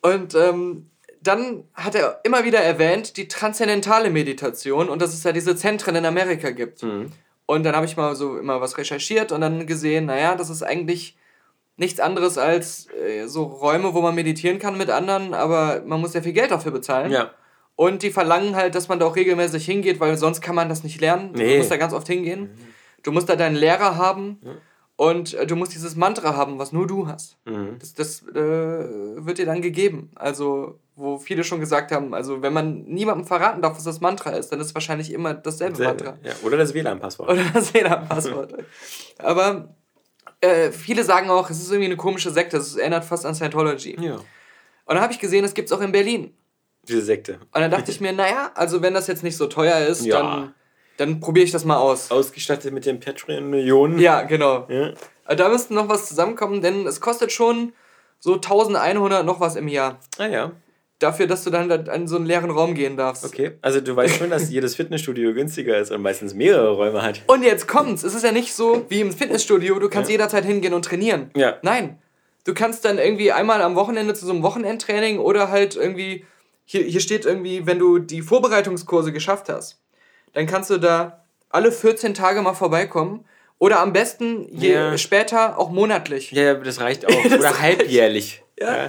Und ähm, dann hat er immer wieder erwähnt, die transzendentale Meditation und dass es ja diese Zentren in Amerika gibt. Mhm. Und dann habe ich mal so immer was recherchiert und dann gesehen, naja, das ist eigentlich nichts anderes als äh, so Räume, wo man meditieren kann mit anderen, aber man muss ja viel Geld dafür bezahlen. Ja. Und die verlangen halt, dass man da auch regelmäßig hingeht, weil sonst kann man das nicht lernen. Du Nee. musst da ganz oft hingehen. Du musst da deinen Lehrer haben und äh, du musst dieses Mantra haben, was nur du hast. Mhm. Das, das äh, wird dir dann gegeben. Also, wo viele schon gesagt haben, also wenn man niemandem verraten darf, was das Mantra ist, dann ist es wahrscheinlich immer dasselbe Mantra. Ja, oder das WLAN-Passwort. Oder das WLAN-Passwort. Aber äh, viele sagen auch, es ist irgendwie eine komische Sekte, es erinnert fast an Scientology. Ja. Und dann habe ich gesehen, es gibt es auch in Berlin. Diese Sekte. Und dann dachte ich mir, naja, also wenn das jetzt nicht so teuer ist, Ja. dann, dann probiere ich das mal aus. Ausgestattet mit den Patreon-Millionen. Ja, genau. ja. Aber Da müsste noch was zusammenkommen, denn es kostet schon so 1100 noch was im Jahr. Ah ja, Dafür, dass du dann da in so einen leeren Raum gehen darfst. okay. Also du weißt schon, dass jedes Fitnessstudio günstiger ist und meistens mehrere Räume hat. Und jetzt kommt's. Es ist ja nicht so wie im Fitnessstudio, du kannst Ja. jederzeit hingehen und trainieren. Ja. Nein. Du kannst dann irgendwie einmal am Wochenende zu so einem Wochenendtraining oder halt irgendwie, hier, hier steht irgendwie, wenn du die Vorbereitungskurse geschafft hast, dann kannst du da alle 14 Tage mal vorbeikommen. Oder am besten je Ja. später auch monatlich. Ja, ja, das reicht auch. Oder halbjährlich. Ja.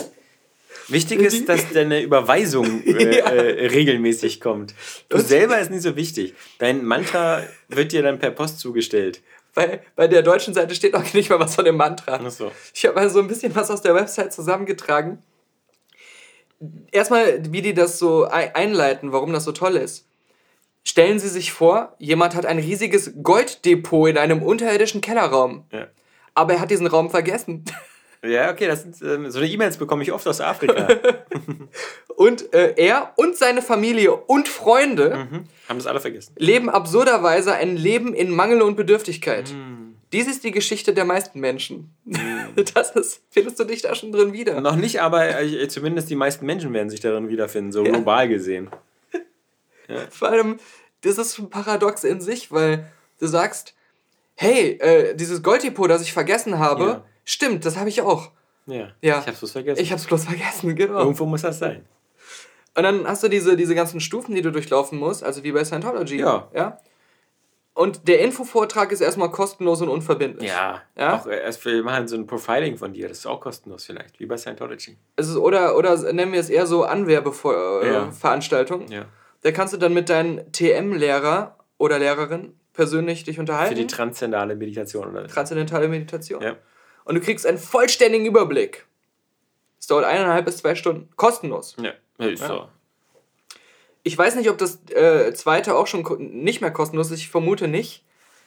Wichtig ist, dass deine Überweisung äh, Ja. äh, regelmäßig kommt. Du selber ist nicht so wichtig. Dein Mantra wird dir dann per Post zugestellt. Bei, bei der deutschen Seite steht auch nicht mal was von dem Mantra. Ach so. Ich habe also ein bisschen was aus der Website zusammengetragen. Erstmal, wie die das so ei- einleiten, warum das so toll ist. Stellen Sie sich vor, jemand hat ein riesiges Golddepot in einem unterirdischen Kellerraum. Ja. Aber er hat diesen Raum vergessen. Ja, okay, das sind, ähm, so eine E-Mails bekomme ich oft aus Afrika. Und äh, er und seine Familie und Freunde mhm. Haben das alle vergessen. leben absurderweise ein Leben in Mangel und Bedürftigkeit. Dies ist die Geschichte der meisten Menschen. Das ist, findest du dich da schon drin wieder? Noch nicht, aber äh, zumindest die meisten Menschen werden sich darin wiederfinden, so Ja. global gesehen. Vor allem, das ist ein Paradox in sich, weil du sagst, hey, äh, dieses Golddepot, das ich vergessen habe, Ja. Stimmt, das habe ich auch. Ja. Ja. Ich hab's bloß vergessen. Ich habe es bloß vergessen, genau. Irgendwo muss das sein. Und dann hast du diese, diese ganzen Stufen, die du durchlaufen musst, also wie bei Scientology. Ja. ja? Und der Infovortrag ist erstmal kostenlos und unverbindlich. Ja. Ja? Auch äh, erst wir machen so ein Profiling von dir. Das ist auch kostenlos vielleicht, wie bei Scientology. Es ist, oder, oder nennen wir es eher so Anwerbeveranstaltung. Ja. Da kannst du dann mit deinem TM-Lehrer oder Lehrerin persönlich dich Für unterhalten. die transzendale Meditation oder Transzendentale Meditation. Ja. Und du kriegst einen vollständigen Überblick. Es dauert eineinhalb bis zwei Stunden. Kostenlos. Ja. Ist so. Ich weiß nicht, ob das äh, zweite auch schon nicht mehr kostenlos ist. Ich vermute nicht.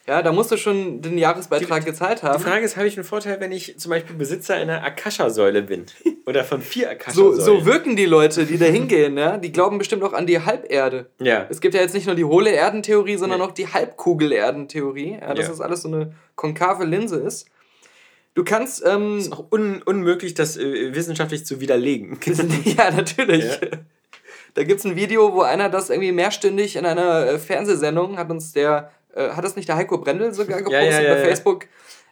Ja, da musst du schon den Jahresbeitrag gezahlt Die haben. Frage ist, habe ich einen Vorteil, wenn ich zum Beispiel Besitzer einer Akasha-Säule bin? Oder von vier So, Akasha-Säulen? so wirken die Leute, die da hingehen. Ja? Die glauben bestimmt auch an die Halberde. Ja. Es gibt ja jetzt nicht nur die hohle Erdentheorie, sondern Nee. auch die Halbkugel-Erdentheorie. Ja, dass Ja. das alles so eine konkave Linse ist. Du kannst. Ähm, ist auch un unmöglich, das äh, wissenschaftlich zu widerlegen. ja, natürlich. Ja. Da gibt es ein Video, wo einer das irgendwie mehrstündig in einer äh, Fernsehsendung hat uns der. Äh, hat das nicht der Heiko Brendel sogar gepostet ja, ja, bei ja. Facebook?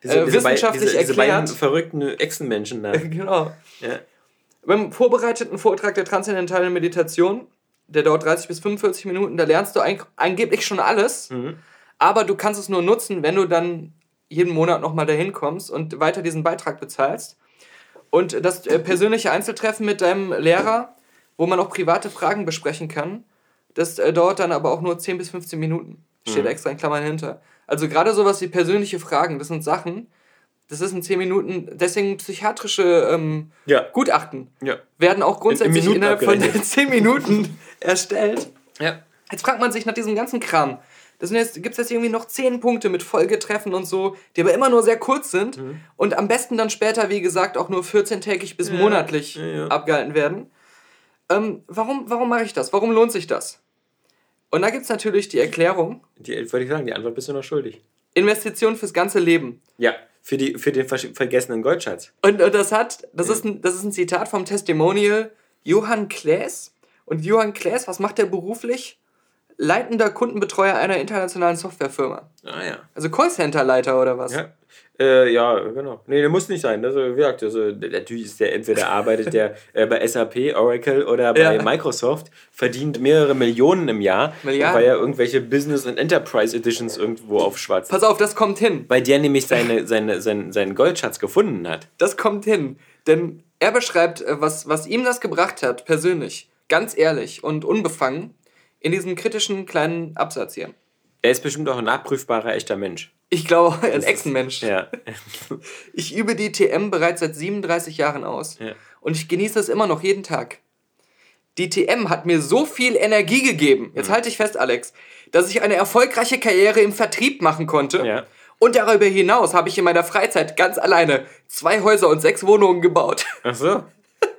äh, bei- wissenschaftlich diese, diese beiden erklärt. verrückten Echsenmenschen da. genau. Beim vorbereiteten Vortrag der transzendentalen Meditation, der dauert 30 bis 45 Minuten, da lernst du eigentlich angeblich schon alles, Mhm. aber du kannst es nur nutzen, wenn du dann jeden Monat nochmal dahin kommst und weiter diesen Beitrag bezahlst. Und das äh, persönliche Einzeltreffen mit deinem Lehrer, wo man auch private Fragen besprechen kann, das äh, dauert dann aber auch nur 10 bis 15 Minuten. Steht extra in Klammern hinter. Also gerade sowas wie persönliche Fragen, das sind Sachen, das ist in 10 Minuten, deswegen psychiatrische ähm, Ja. Gutachten Ja. werden auch grundsätzlich Minuten innerhalb von abgerechnet. 10 Minuten erstellt. Ja. Jetzt fragt man sich nach diesem ganzen Kram. Das sind jetzt, gibt es jetzt irgendwie noch 10 Punkte mit Folgetreffen und so, die aber immer nur sehr kurz sind Mhm. und am besten dann später, wie gesagt, auch nur 14-tägig bis monatlich ja, ja. abgehalten werden. Ähm, warum warum mache ich das? Warum lohnt sich das? Und da gibt es natürlich die Erklärung, Die, wollte ich sagen, die Antwort bist du noch schuldig. Investition fürs ganze Leben. Ja. Für, die, für den vergessenen Goldschatz. Und, und das hat, das, ist ein, das ist ein Zitat vom Testimonial Johann Klaes. Und Johann Klaes, was macht er beruflich? Leitender Kundenbetreuer einer internationalen Softwarefirma. Ah ja. Also Callcenter-Leiter oder was? Ja. Äh, ja, genau. Nee, der muss nicht sein. Das, äh, wie gesagt, also, natürlich ist der, entweder arbeitet der äh, bei SAP, Oracle oder bei Ja. Microsoft, verdient mehrere Millionen im Jahr, Milliarden. weil er irgendwelche Business- und Enterprise Editions irgendwo aufschwatzt. Pass auf, das kommt hin. Weil der nämlich seine, seine, seinen, seinen Goldschatz gefunden hat. Das kommt hin. Denn er beschreibt, äh, was, was ihm das gebracht hat, persönlich, ganz ehrlich und unbefangen, in diesem kritischen kleinen Absatz hier. Er ist bestimmt auch ein nachprüfbarer, echter Mensch. Ich glaube, ein Echsenmensch. Ja. Ich übe die TM bereits seit 37 Jahren aus. Ja. Und ich genieße es immer noch jeden Tag. Die TM hat mir so viel Energie gegeben, jetzt halte ich fest, Alex, dass ich eine erfolgreiche Karriere im Vertrieb machen konnte. Ja. Und darüber hinaus habe ich in meiner Freizeit ganz alleine zwei Häuser und sechs Wohnungen gebaut. Ach so.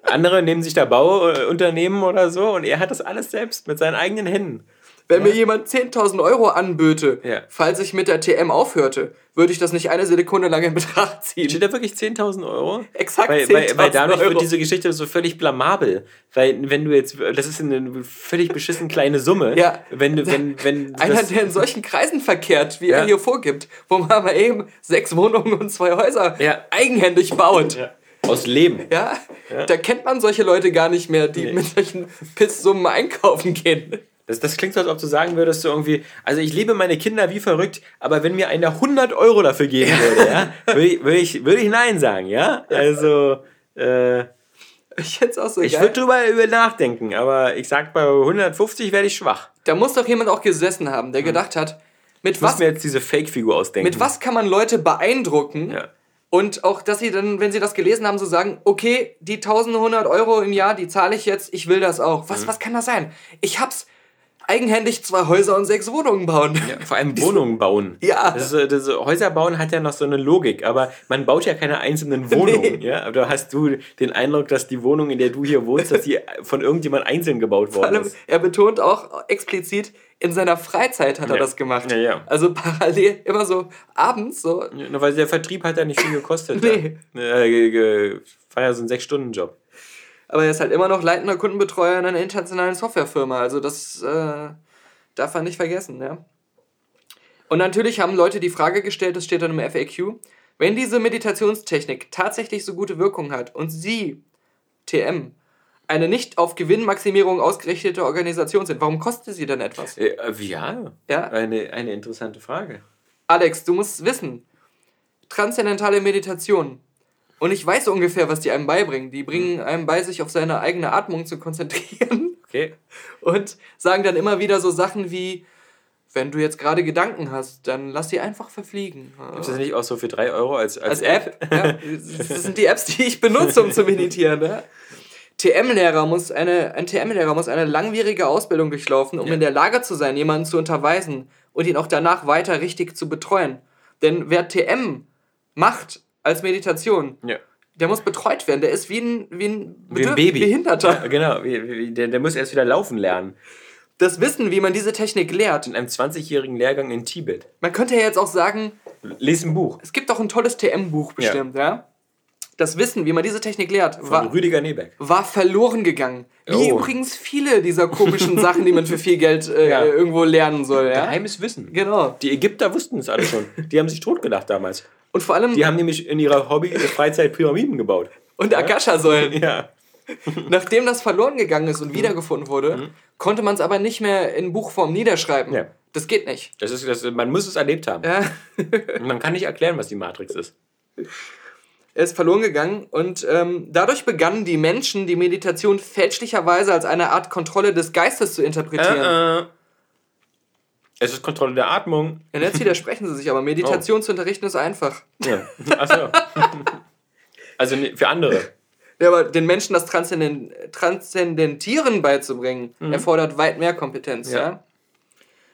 Andere nehmen sich da Bauunternehmen oder so und er hat das alles selbst mit seinen eigenen Händen. Wenn mir jemand 10.000 Euro anböte, Ja. falls ich mit der TM aufhörte, würde ich das nicht eine Sekunde lang in Betracht ziehen. Steht da wirklich 10.000 Euro? Exakt weil, weil, 10.000 weil dadurch Euro. wird diese Geschichte so völlig blamabel. Weil wenn du jetzt, das ist eine völlig beschissen kleine Summe. Ja. Wenn du, wenn, wenn Einer, der in solchen Kreisen verkehrt, wie Ja. er hier vorgibt, wo man mal eben sechs Wohnungen und zwei Häuser Ja. eigenhändig baut. Ja. Aus Leben. Ja? da kennt man solche Leute gar nicht mehr, die Nee. mit solchen Pisssummen einkaufen gehen. Das, das klingt so, als ob du sagen würdest, so irgendwie, also ich liebe meine Kinder wie verrückt, aber wenn mir einer 100 Euro dafür geben würde, ja, würde ich, würde ich, würde ich Nein sagen, ja? Also, äh, Ich find's auch so ich würde drüber über nachdenken, aber ich sag, bei 150 werde ich schwach. Da muss doch jemand auch gesessen haben, der gedacht hat, mit Ich muss was, mir jetzt diese Fake-Figur ausdenken. mit was kann man Leute beeindrucken? Ja. Und auch, dass sie dann, wenn sie das gelesen haben, so sagen, okay, die 1100 Euro im Jahr, die zahle ich jetzt, ich will das auch. Mhm. Was, was kann das sein? Ich hab's eigenhändig zwei Häuser und sechs Wohnungen bauen. Ja, vor allem Wohnungen bauen. Ja. Das ist, das ist, Häuser bauen hat ja noch so eine Logik, aber man baut ja keine einzelnen Wohnungen. Nee. Ja? Oder hast du den Eindruck, dass die Wohnung, in der du hier wohnst, dass die von irgendjemand einzeln gebaut Vor worden allem, ist? er betont auch explizit, in seiner Freizeit hat er Ja. das gemacht. Ja, ja. Also parallel, immer so abends, so. Ja, nur weil der Vertrieb hat ja nicht viel gekostet. Nee. Ja. Äh, ja so ein Sechs-Stunden-Job. Aber er ist halt immer noch leitender Kundenbetreuer in einer internationalen Softwarefirma. Also das äh, darf man nicht vergessen, ja. Und natürlich haben Leute die Frage gestellt, das steht dann im FAQ, wenn diese Meditationstechnik tatsächlich so gute Wirkung hat und Sie, TM, eine nicht auf Gewinnmaximierung ausgerichtete Organisation sind, warum kostet sie denn etwas? Äh, äh, ja, Ja? eine, eine interessante Frage. Alex, du musst wissen, transzendentale Meditation. Und ich weiß ungefähr, was die einem beibringen. Die bringen einem bei, sich auf seine eigene Atmung zu konzentrieren Okay. und sagen dann immer wieder so Sachen wie, wenn du jetzt gerade Gedanken hast, dann lass sie einfach verfliegen. Ist das nicht auch so für 3 Euro als, als, Als App, ja, das sind die Apps, die ich benutze, um zu meditieren. Ne? TM-Lehrer muss eine, ein TM-Lehrer muss eine langwierige Ausbildung durchlaufen, um Ja. in der Lage zu sein, jemanden zu unterweisen und ihn auch danach weiter richtig zu betreuen. Denn wer TM macht als Meditation, Ja. der muss betreut werden. Der ist wie ein, wie ein, Wie ein Baby. Behinderter. Ja, genau, wie, wie, der, der muss erst wieder laufen lernen. Das Wissen, wie man diese Technik lehrt. In einem 20-jährigen Lehrgang in Tibet. Man könnte ja jetzt auch sagen, Lies ein Buch es gibt doch ein tolles TM-Buch bestimmt, ja. Das Wissen, wie man diese Technik lehrt, von war, Rüdiger Nebeck. war verloren gegangen. Wie Oh. übrigens viele dieser komischen Sachen, die man für viel Geld äh, Ja. irgendwo lernen soll. Ja? Geheimes Wissen. Genau. Die Ägypter wussten es alle schon. Die haben sich totgedacht damals. Und vor allem, Die haben nämlich in ihrer Hobby-Freizeit Pyramiden gebaut. und Akasha-Säulen. Ja. Nachdem das verloren gegangen ist und wiedergefunden wurde, konnte man es aber nicht mehr in Buchform niederschreiben. Mhm. Ja. Das geht nicht. Das ist, das, man muss es erlebt haben. Ja. Man kann nicht erklären, was die Matrix ist. Er ist verloren gegangen und ähm, dadurch begannen die Menschen, die Meditation fälschlicherweise als eine Art Kontrolle des Geistes zu interpretieren. Äh, äh. Es ist Kontrolle der Atmung. Ja, jetzt widersprechen sie sich, aber Meditation zu unterrichten ist einfach. Ja. Achso. Also ne- für andere. Ja, aber den Menschen das Transzenden Transzendentieren beizubringen, erfordert weit mehr Kompetenz, ja. Ja.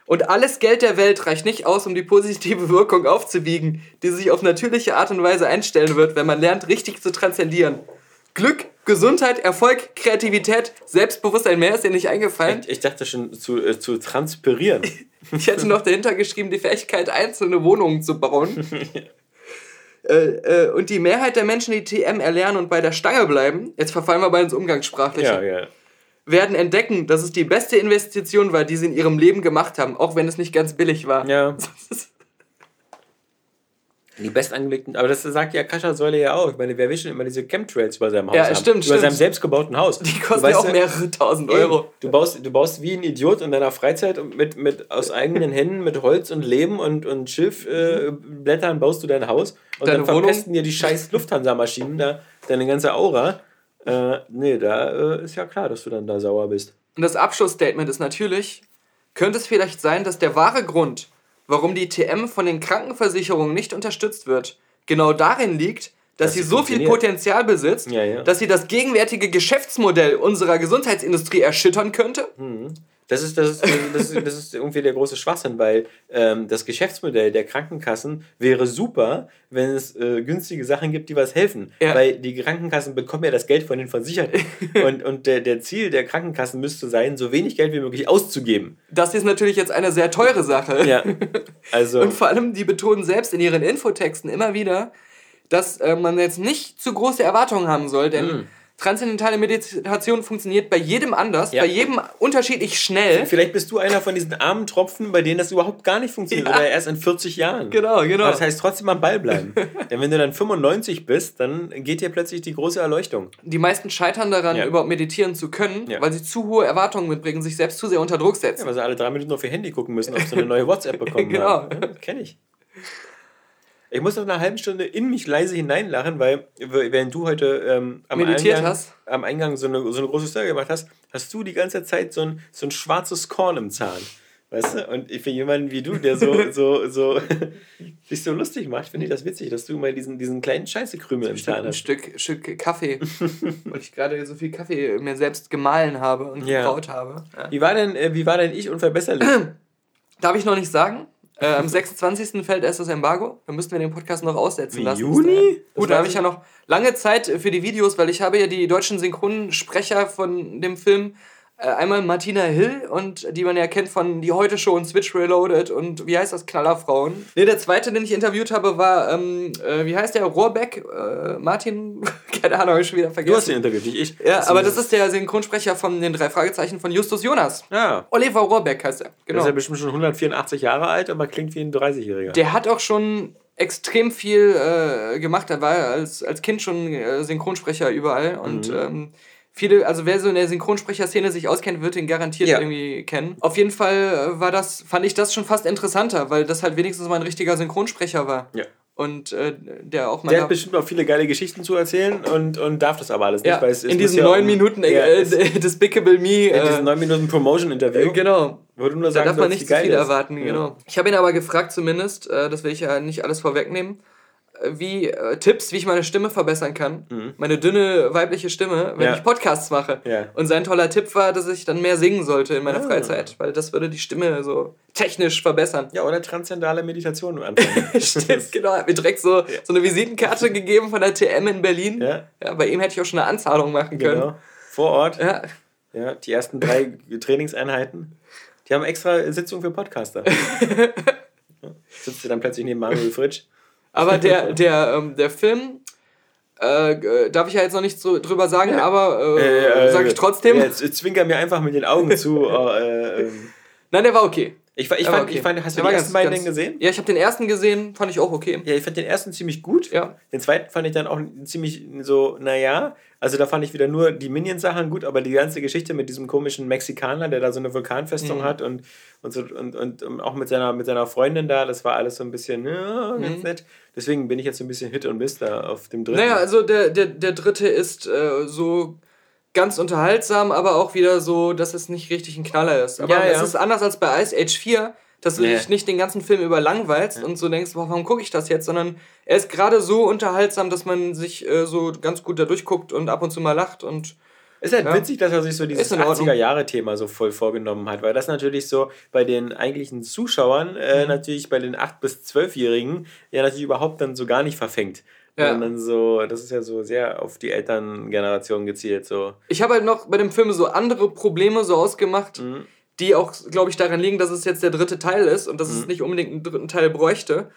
Und alles Geld der Welt reicht nicht aus, um die positive Wirkung aufzuwiegen, die sich auf natürliche Art und Weise einstellen wird, wenn man lernt, richtig zu transzendieren. Glück, Gesundheit, Erfolg, Kreativität, Selbstbewusstsein, mehr ist dir nicht eingefallen. Ich dachte schon zu, äh, zu transpirieren. Ich hätte noch dahinter geschrieben, die Fähigkeit, einzelne Wohnungen zu bauen. äh, äh, und die Mehrheit der Menschen, die TM erlernen und bei der Stange bleiben, jetzt verfallen wir bei ins Umgangssprachliche, Ja, ja. Werden entdecken, dass es die beste Investition war, die sie in ihrem Leben gemacht haben, auch wenn es nicht ganz billig war. Ja. Die bestangelegten, aber das sagt ja Kascha-Säule ja auch. Ich meine, wer will schon immer diese Chemtrails über seinem Haus Ja, haben? stimmt, Über stimmt. seinem selbstgebauten Haus. Die kosten weißt ja auch mehrere tausend Euro. Du baust, du baust wie ein Idiot in deiner Freizeit und mit, mit aus eigenen Händen mit Holz und Lehm und, und Schilfblättern baust du dein Haus und Deine dann Wohnung? verpesten dir die scheiß Lufthansa-Maschinen da deine ganze Aura. Äh, nee, da äh, ist ja klar, dass du dann da sauer bist. Und das Abschlussstatement ist natürlich, könnte es vielleicht sein, dass der wahre Grund, warum die TM von den Krankenversicherungen nicht unterstützt wird, genau darin liegt, dass Dass sie so viel. Potenzial besitzt, Ja, ja. dass sie das gegenwärtige Geschäftsmodell unserer Gesundheitsindustrie erschüttern könnte. Das ist, das, ist, das, ist, das ist irgendwie der große Schwachsinn, weil ähm, das Geschäftsmodell der Krankenkassen wäre super, wenn es äh, günstige Sachen gibt, die was helfen. Ja. Weil die Krankenkassen bekommen ja das Geld von den Versicherten. und und der, der Ziel der Krankenkassen müsste sein, so wenig Geld wie möglich auszugeben. Das ist natürlich jetzt eine sehr teure Sache. Ja. Also. Und vor allem, die betonen selbst in ihren Infotexten immer wieder, dass äh, man jetzt nicht zu große Erwartungen haben soll, denn Mhm. Transzendentale Meditation funktioniert bei jedem anders, Ja. bei jedem unterschiedlich schnell. Vielleicht bist du einer von diesen armen Tropfen, bei denen das überhaupt gar nicht funktioniert. Ja. Oder erst in 40 Jahren. Genau, genau. Aber das heißt trotzdem am Ball bleiben. Denn wenn du dann 95 bist, dann geht dir plötzlich die große Erleuchtung. Die meisten scheitern daran, Ja. überhaupt meditieren zu können, Ja. weil sie zu hohe Erwartungen mitbringen, sich selbst zu sehr unter Druck Ja, setzen. weil sie alle drei Minuten auf ihr Handy gucken müssen, ob sie eine neue WhatsApp bekommen Genau. haben. Ja, Kenn ich. Ich muss nach einer halben Stunde in mich leise hineinlachen, weil während du heute ähm, am, Meditiert Eingang, hast? am Eingang so eine, so eine große Story gemacht hast, hast du die ganze Zeit so ein, so ein schwarzes Korn im Zahn. Weißt du? Und für jemanden wie du, der so, so, so sich so lustig macht, finde ich das witzig, dass du mal diesen, diesen kleinen Scheißekrümel im Zahn Ein hast. Stück, Stück Kaffee, weil ich gerade so viel Kaffee mir selbst gemahlen habe und Ja. gebraut habe. Ja. Wie war denn, äh, wie war denn ich unverbesserlich? Darf ich noch nicht sagen? Äh, am 26. fällt erst das Embargo. Dann müssten wir den Podcast noch aussetzen Wie, lassen. Juni? Gut, da habe ich ich- ja noch lange Zeit für die Videos, weil ich habe ja die deutschen Synchronsprecher von dem Film. Äh, einmal Martina Hill und die man ja kennt von Die Heute Show und Switch Reloaded und wie heißt das? Knallerfrauen. Ne, der zweite, den ich interviewt habe, war, ähm, äh, wie heißt der? Rohrbeck? Äh, Martin? Keine Ahnung, hab ich schon wieder vergessen. Du hast den interviewt, nicht ich. ja, aber das ist der Synchronsprecher von den drei Fragezeichen von Justus Jonas. Ja. Oliver Rohrbeck heißt er. Der Genau. ist ja bestimmt schon 184 Jahre alt, aber klingt wie ein 30-Jähriger. Der hat auch schon extrem viel äh, gemacht. Er war als, als Kind schon äh, Synchronsprecher überall. Und Mhm. ähm, viele, also wer so in der Synchronsprecherszene sich auskennt, wird ihn garantiert Ja. irgendwie kennen. Auf jeden Fall äh, war das, fand ich das schon fast interessanter, weil das halt wenigstens mal ein richtiger Synchronsprecher war. Ja. Und äh, der auch mal. Der da- hat bestimmt auch viele geile Geschichten zu erzählen und, und darf das aber alles nicht, ja, weil es, in diesen ja neun um- Minuten ja, äh, äh, Despicable Me. in diesen Äh, neun Minuten Promotion-Interview. äh, genau. Würde nur Da sagen, darf man nicht zu viel ist. erwarten, Ja. genau. Ich habe ihn aber gefragt zumindest, das will ich ja nicht alles vorwegnehmen, wie äh, Tipps, wie ich meine Stimme verbessern kann. Meine dünne weibliche Stimme, wenn Mhm. Ja. ich Podcasts mache. Ja. Und sein toller Tipp war, dass ich dann mehr singen sollte in meiner Ah. Freizeit, weil das würde die Stimme so technisch verbessern. Ja, oder transzendale Meditation anfangen. Stimmt, genau. Er hat mir direkt so, so eine Visitenkarte gegeben von der TM in Berlin. Ja. Ja, bei ihm hätte ich auch schon eine Anzahlung machen können. genau. Vor Ort. Ja, Ja, die ersten drei Trainingseinheiten. Die haben extra Sitzung für Podcaster. Ja, Sitzt du dann plötzlich neben Manuel Fritsch? Aber der, der, ähm, der Film, äh, äh, darf ich ja jetzt noch nicht so drüber sagen, aber äh, sage ich trotzdem. Ja, jetzt zwinker mir einfach mit den Augen zu. äh, ähm. Nein, der war okay. Ich, ich, fand, ich fand, hast du die war ersten beiden ganz- denn gesehen? Ja, ich habe den ersten gesehen, fand ich auch okay. Ja, ich fand den ersten ziemlich gut. Ja. Den zweiten fand ich dann auch ziemlich so, naja. Also da fand ich wieder nur die Minion-Sachen gut, aber die ganze Geschichte mit diesem komischen Mexikaner, der da so eine Vulkanfestung Mhm. hat und, und, so, und, und, und auch mit seiner, mit seiner Freundin da, das war alles so ein bisschen ja, ganz Mhm. nett. Deswegen bin ich jetzt so ein bisschen Hit und Miss da auf dem dritten. Naja, also der, der, der dritte ist äh, so ganz unterhaltsam, aber auch wieder so, dass es nicht richtig ein Knaller ist. Aber Ja, es ja. ist anders als bei Ice Age 4, dass du Nee. dich nicht den ganzen Film über langweilst und so denkst, warum gucke ich das jetzt, sondern er ist gerade so unterhaltsam, dass man sich äh, so ganz gut da durchguckt und ab und zu mal lacht und Ist halt Ja. witzig, dass er sich so dieses Ist in Ordnung. 80er-Jahre-Thema so voll vorgenommen hat, weil das natürlich so bei den eigentlichen Zuschauern, äh, Mhm. natürlich bei den 8- bis 12-Jährigen, ja natürlich überhaupt dann so gar nicht verfängt. Ja. Sondern so, das ist ja so sehr auf die Elterngeneration gezielt. So. Ich habe halt noch bei dem Film so andere Probleme so ausgemacht, Mhm. die auch, glaube ich, daran liegen, dass es jetzt der dritte Teil ist und dass es nicht unbedingt einen dritten Teil bräuchte.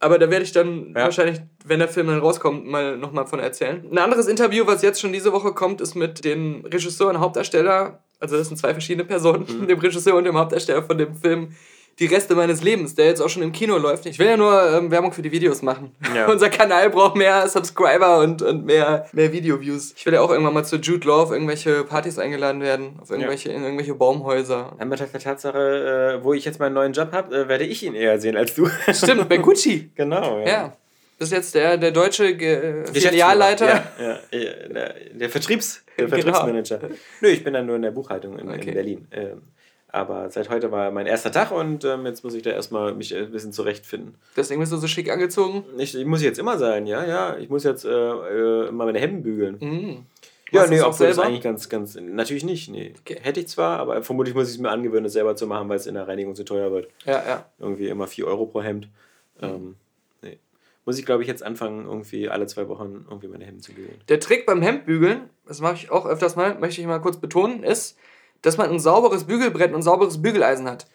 Aber da werde ich dann Ja. wahrscheinlich, wenn der Film dann rauskommt, mal nochmal von erzählen. Ein anderes Interview, was jetzt schon diese Woche kommt, ist mit dem Regisseur und Hauptdarsteller, also das sind zwei verschiedene Personen, Mhm. dem Regisseur und dem Hauptdarsteller von dem Film Die Reste meines Lebens, der jetzt auch schon im Kino läuft. Ich will ja nur ähm, Werbung für die Videos machen. Ja. Unser Kanal braucht mehr Subscriber und, und mehr, mehr Video-Views. Ich will ja auch irgendwann mal zu Jude Law auf irgendwelche Partys eingeladen werden, auf irgendwelche, in irgendwelche Baumhäuser. Anbetracht der Tatsache, äh, wo ich jetzt meinen neuen Job habe, äh, werde ich ihn eher sehen als du. Stimmt, bei Gucci. genau, Ja. Das ist jetzt der, der deutsche Ge Geschäftsführer. Filialleiter. Ja, ja, ja, der, der, Vertriebs, der Genau. Vertriebsmanager. Nö, ich bin dann nur in der Buchhaltung in, Okay. in Berlin. Ähm, aber seit heute war mein erster Tag und ähm, jetzt muss ich da erstmal mich ein bisschen zurechtfinden. Deswegen bist du so schick angezogen. Ich, ich muss jetzt immer sein, ja, ja. Ich muss jetzt äh, äh, immer meine Hemden bügeln. Mhm. Ja, Machst nee, auch obwohl das selber? eigentlich ganz, ganz. Natürlich nicht, nee. Okay. Hätte ich zwar, aber vermutlich muss ich es mir angewöhnen, es selber zu machen, weil es in der Reinigung zu teuer wird. Ja, ja. Irgendwie immer 4 Euro pro Hemd. Mhm. Ähm, nee. Muss ich, glaube ich, jetzt anfangen, irgendwie alle zwei Wochen irgendwie meine Hemden zu bügeln. Der Trick beim Hemdbügeln, das mache ich auch öfters mal, möchte ich mal kurz betonen, ist, dass man ein sauberes Bügelbrett und ein sauberes Bügeleisen hat.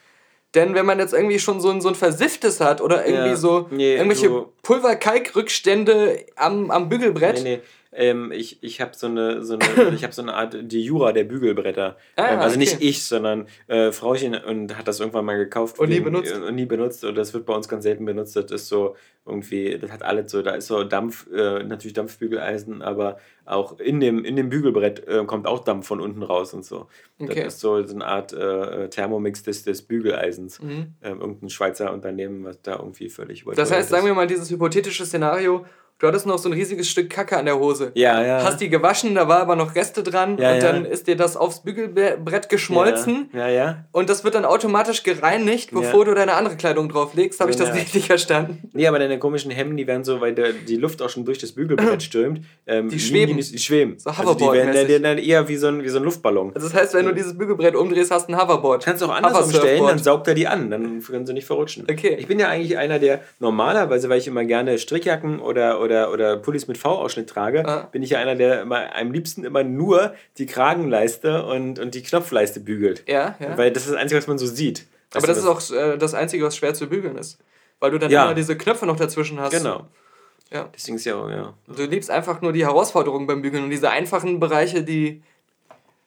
Denn wenn man jetzt irgendwie schon so ein, so ein versifftes hat oder irgendwie Ja, so nee, irgendwelche Pulverkalkrückstände am, am Bügelbrett, Nee, nee. Ähm, ich ich habe so eine, so eine, ich hab so eine Art die Jura der Bügelbretter. Ah, ähm, also nicht okay. ich, sondern äh, Frauchen und hat das irgendwann mal gekauft. Und nie wegen- benutzt. Und nie benutzt. Und das wird bei uns ganz selten benutzt. Das ist so irgendwie, das hat alles so, da ist so Dampf, äh, natürlich Dampfbügeleisen, aber auch in dem, in dem Bügelbrett äh, kommt auch Dampf von unten raus und so. Okay. Das ist so, so eine Art äh, Thermomix des, des Bügeleisens. Mhm. Ähm, irgendein Schweizer Unternehmen, was da irgendwie völlig Das heißt, sagen wir mal, dieses hypothetische Szenario, Du hattest noch so ein riesiges Stück Kacke an der Hose. Ja, ja. Hast die gewaschen, da war aber noch Reste dran Ja, und ja. dann ist dir das aufs Bügelbrett geschmolzen. Ja, ja. Und das wird dann automatisch gereinigt, bevor du deine andere Kleidung drauflegst. Habe ich das richtig verstanden? Nee, aber deine komischen Hemden, die werden so, weil der, die Luft auch schon durch das Bügelbrett stürmt. Ähm, Die schweben. nicht- Die schweben. So also die werden dann, eher wie so, ein, wie so ein Luftballon. Also das heißt, wenn du dieses Bügelbrett umdrehst, hast du ein Hoverboard. Kannst du auch anders umstellen, dann saugt er die an, dann können sie nicht verrutschen. Okay. Ich bin ja eigentlich einer, der normalerweise, weil ich immer gerne Strickjacken oder, oder, oder Pullis mit V-Ausschnitt trage, Ah. bin ich ja einer, der immer, am liebsten immer nur die Kragenleiste und, und die Knopfleiste bügelt. Ja, ja. Weil das ist das Einzige, was man so sieht. aber das du, ist auch äh, das Einzige, was schwer zu bügeln ist. Weil du dann Ja. immer diese Knöpfe noch dazwischen hast. Genau. Ja. Deswegen ist ja, auch, ja. Du liebst einfach nur die Herausforderungen beim Bügeln und diese einfachen Bereiche, die.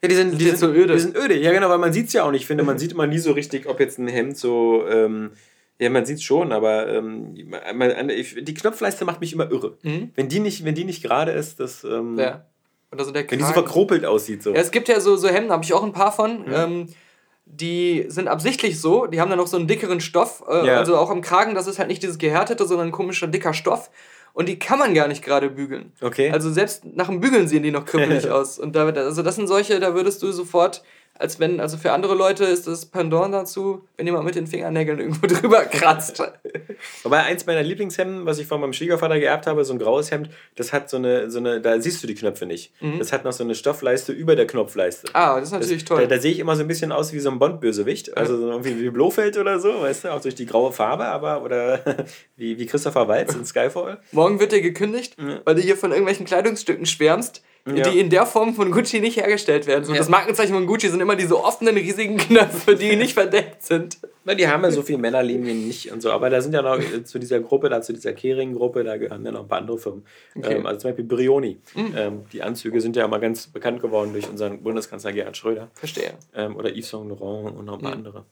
Ja, die sind, die, dir sind so öde. Die sind öde, ja genau, weil man sieht es ja auch nicht. Ich finde, man sieht immer nie so richtig, ob jetzt ein Hemd so. Ähm, ja, man sieht es schon, aber ähm, die Knopfleiste macht mich immer irre. Wenn die nicht, wenn die nicht gerade ist, das. Ähm, Mhm. Ja. Oder so der Wenn die so verkropelt aussieht. So. Ja, es gibt ja so, so Hemden, habe ich auch ein paar von. Ähm, die sind absichtlich so, die haben dann noch so einen dickeren Stoff, äh, Ja. also auch am Kragen, das ist halt nicht dieses gehärtete, sondern ein komischer dicker Stoff. Und die kann man gar nicht gerade bügeln. Okay. Also selbst nach dem Bügeln sehen die noch krüppelig aus. Und da, also das sind solche, da würdest du sofort, als wenn, also für andere Leute ist das Pendant dazu, wenn jemand mit den Fingernägeln irgendwo drüber kratzt. Wobei eins meiner Lieblingshemden, was ich von meinem Schwiegervater geerbt habe, so ein graues Hemd, das hat so eine, so eine da siehst du die Knöpfe nicht. Das hat noch so eine Stoffleiste über der Knopfleiste. ah, das ist natürlich das, toll. Da, da sehe ich immer so ein bisschen aus wie so ein Bond-Bösewicht. Also so irgendwie wie Blofeld oder so, weißt du, auch durch die graue Farbe, aber oder wie, wie Christopher Waltz in Skyfall. Morgen wird dir gekündigt, weil du hier von irgendwelchen Kleidungsstücken schwärmst, Ja. die in der Form von Gucci nicht hergestellt werden. So, Ja. Das Markenzeichen von Gucci sind immer diese offenen, riesigen Knöpfe, die nicht verdeckt sind. Na, die haben ja so viele Männerlinien nicht und so, aber da sind ja noch äh, zu dieser Gruppe, da zu dieser Kering-Gruppe, da gehören ja noch ein paar andere Firmen. Okay. Ähm, also zum Beispiel Brioni. Ähm, die Anzüge sind ja mal ganz bekannt geworden durch unseren Bundeskanzler Gerhard Schröder. Verstehe. Ähm, oder Yves Saint Laurent und noch ein paar andere.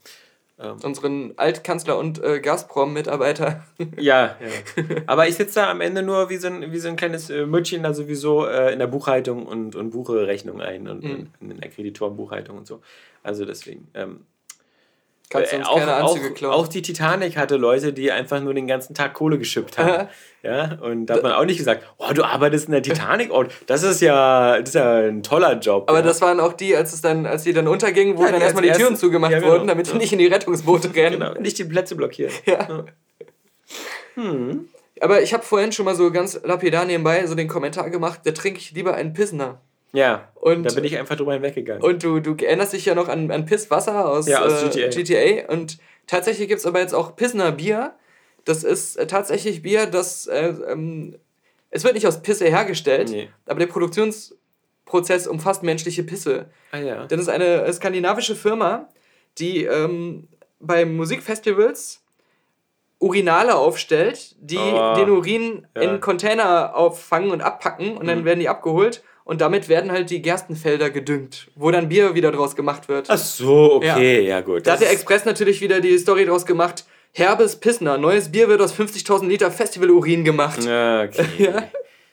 Unseren Altkanzler und äh, Gazprom-Mitarbeiter. Ja, ja. Aber ich sitze da am Ende nur wie so ein, wie so ein kleines äh, Mütchen da sowieso äh, in der Buchhaltung und, und buche Rechnung ein und, und in der Kreditorenbuchhaltung und so. Also deswegen. Ähm, Kannst du äh, uns auch, keine Anzüge auch, klauen. auch die Titanic hatte Leute, die einfach nur den ganzen Tag Kohle geschippt haben. ja, und da hat man auch nicht gesagt, oh, du arbeitest in der Titanic, oh, das ist ja, das ist ja ein toller Job. Aber ja. das waren auch die, als es dann, als die dann untergingen, wo Ja, dann erstmal die Türen zugemacht ja, genau. wurden, damit die nicht in die Rettungsboote rennen. genau, nicht die Plätze blockieren. Ja. Aber ich habe vorhin schon mal so ganz lapidar nebenbei so den Kommentar gemacht, da trinke ich lieber einen Pissner. Ja, Und- da bin ich einfach drüber hinweggegangen. Und du, du erinnerst dich ja noch an, an Pisswasser aus, Ja, aus äh, GTA. GTA. Und tatsächlich gibt es aber jetzt auch Pissner Bier. Das ist äh, tatsächlich Bier, das äh, ähm, es wird nicht aus Pisse hergestellt, Nee. aber der Produktionsprozess umfasst menschliche Pisse. ah ja. Das ist eine skandinavische Firma, die ähm, bei Musikfestivals Urinale aufstellt, die Oh. den Urin Ja. in Container auffangen und abpacken und dann Mhm. werden die abgeholt und damit werden halt die Gerstenfelder gedüngt, wo dann Bier wieder draus gemacht wird. Ach so, okay, ja, gut. Da hat der Express natürlich wieder die Story draus gemacht. Herbes Pissner, neues Bier wird aus 50.000 Liter Festivalurin gemacht. Ja, okay. Ja.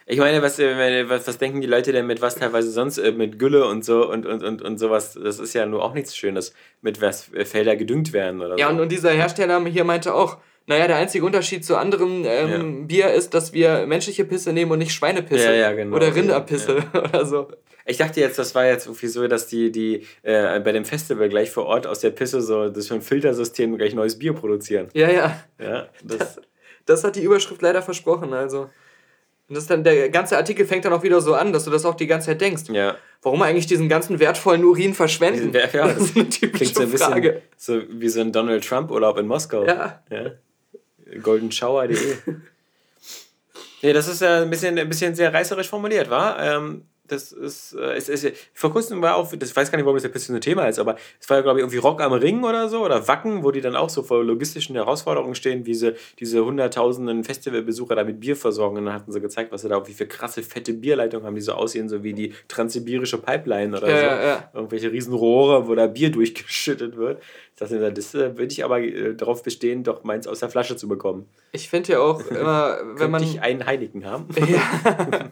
Ich meine, was, äh, was, was denken die Leute denn mit was teilweise sonst, äh, mit Gülle und so und, und, und, und sowas? Das ist ja nur auch nichts Schönes, mit was Felder gedüngt werden oder Ja, so. und, und dieser Hersteller hier meinte auch, naja, der einzige Unterschied zu anderem ähm, Bier ist, dass wir menschliche Pisse nehmen und nicht Schweinepisse. Ja, ja, genau. Oder Rinderpisse oder so. Ich dachte jetzt, das war jetzt irgendwie so, dass die, die äh, bei dem Festival gleich vor Ort aus der Pisse so das für ein Filtersystem gleich neues Bier produzieren. Ja, ja. Ja, das, Das hat die Überschrift leider versprochen, also. Und das dann, der ganze Artikel fängt dann auch wieder so an, dass du das auch die ganze Zeit denkst. ja. Warum eigentlich diesen ganzen wertvollen Urin verschwenden? Ja, ja, das typische Klingt so ein bisschen Frage. so wie so ein Donald Trump-Urlaub in Moskau. Ja. ja. Goldenshower.de. nee, das ist ja ein bisschen, ein bisschen sehr reißerisch formuliert, war. Ähm, das ist, äh, es ist, vor kurzem war auch, das ich weiß gar nicht, warum das ein bisschen ein Thema ist, aber es war ja, glaube ich, irgendwie Rock am Ring oder so oder Wacken, wo die dann auch so vor logistischen Herausforderungen stehen, wie sie diese hunderttausenden Festivalbesucher da mit Bier versorgen. Und dann hatten sie gezeigt, was sie da, wie viele krasse, fette Bierleitungen haben, die so aussehen, so wie die transsibirische Pipeline oder Ja, so. ja, ja. Irgendwelche riesen Rohre, wo da Bier durchgeschüttet wird. Ich dachte das äh, würde ich aber äh, darauf bestehen, doch meins aus der Flasche zu bekommen. Ich finde ja auch immer, wenn man ich einen Heineken haben? ja,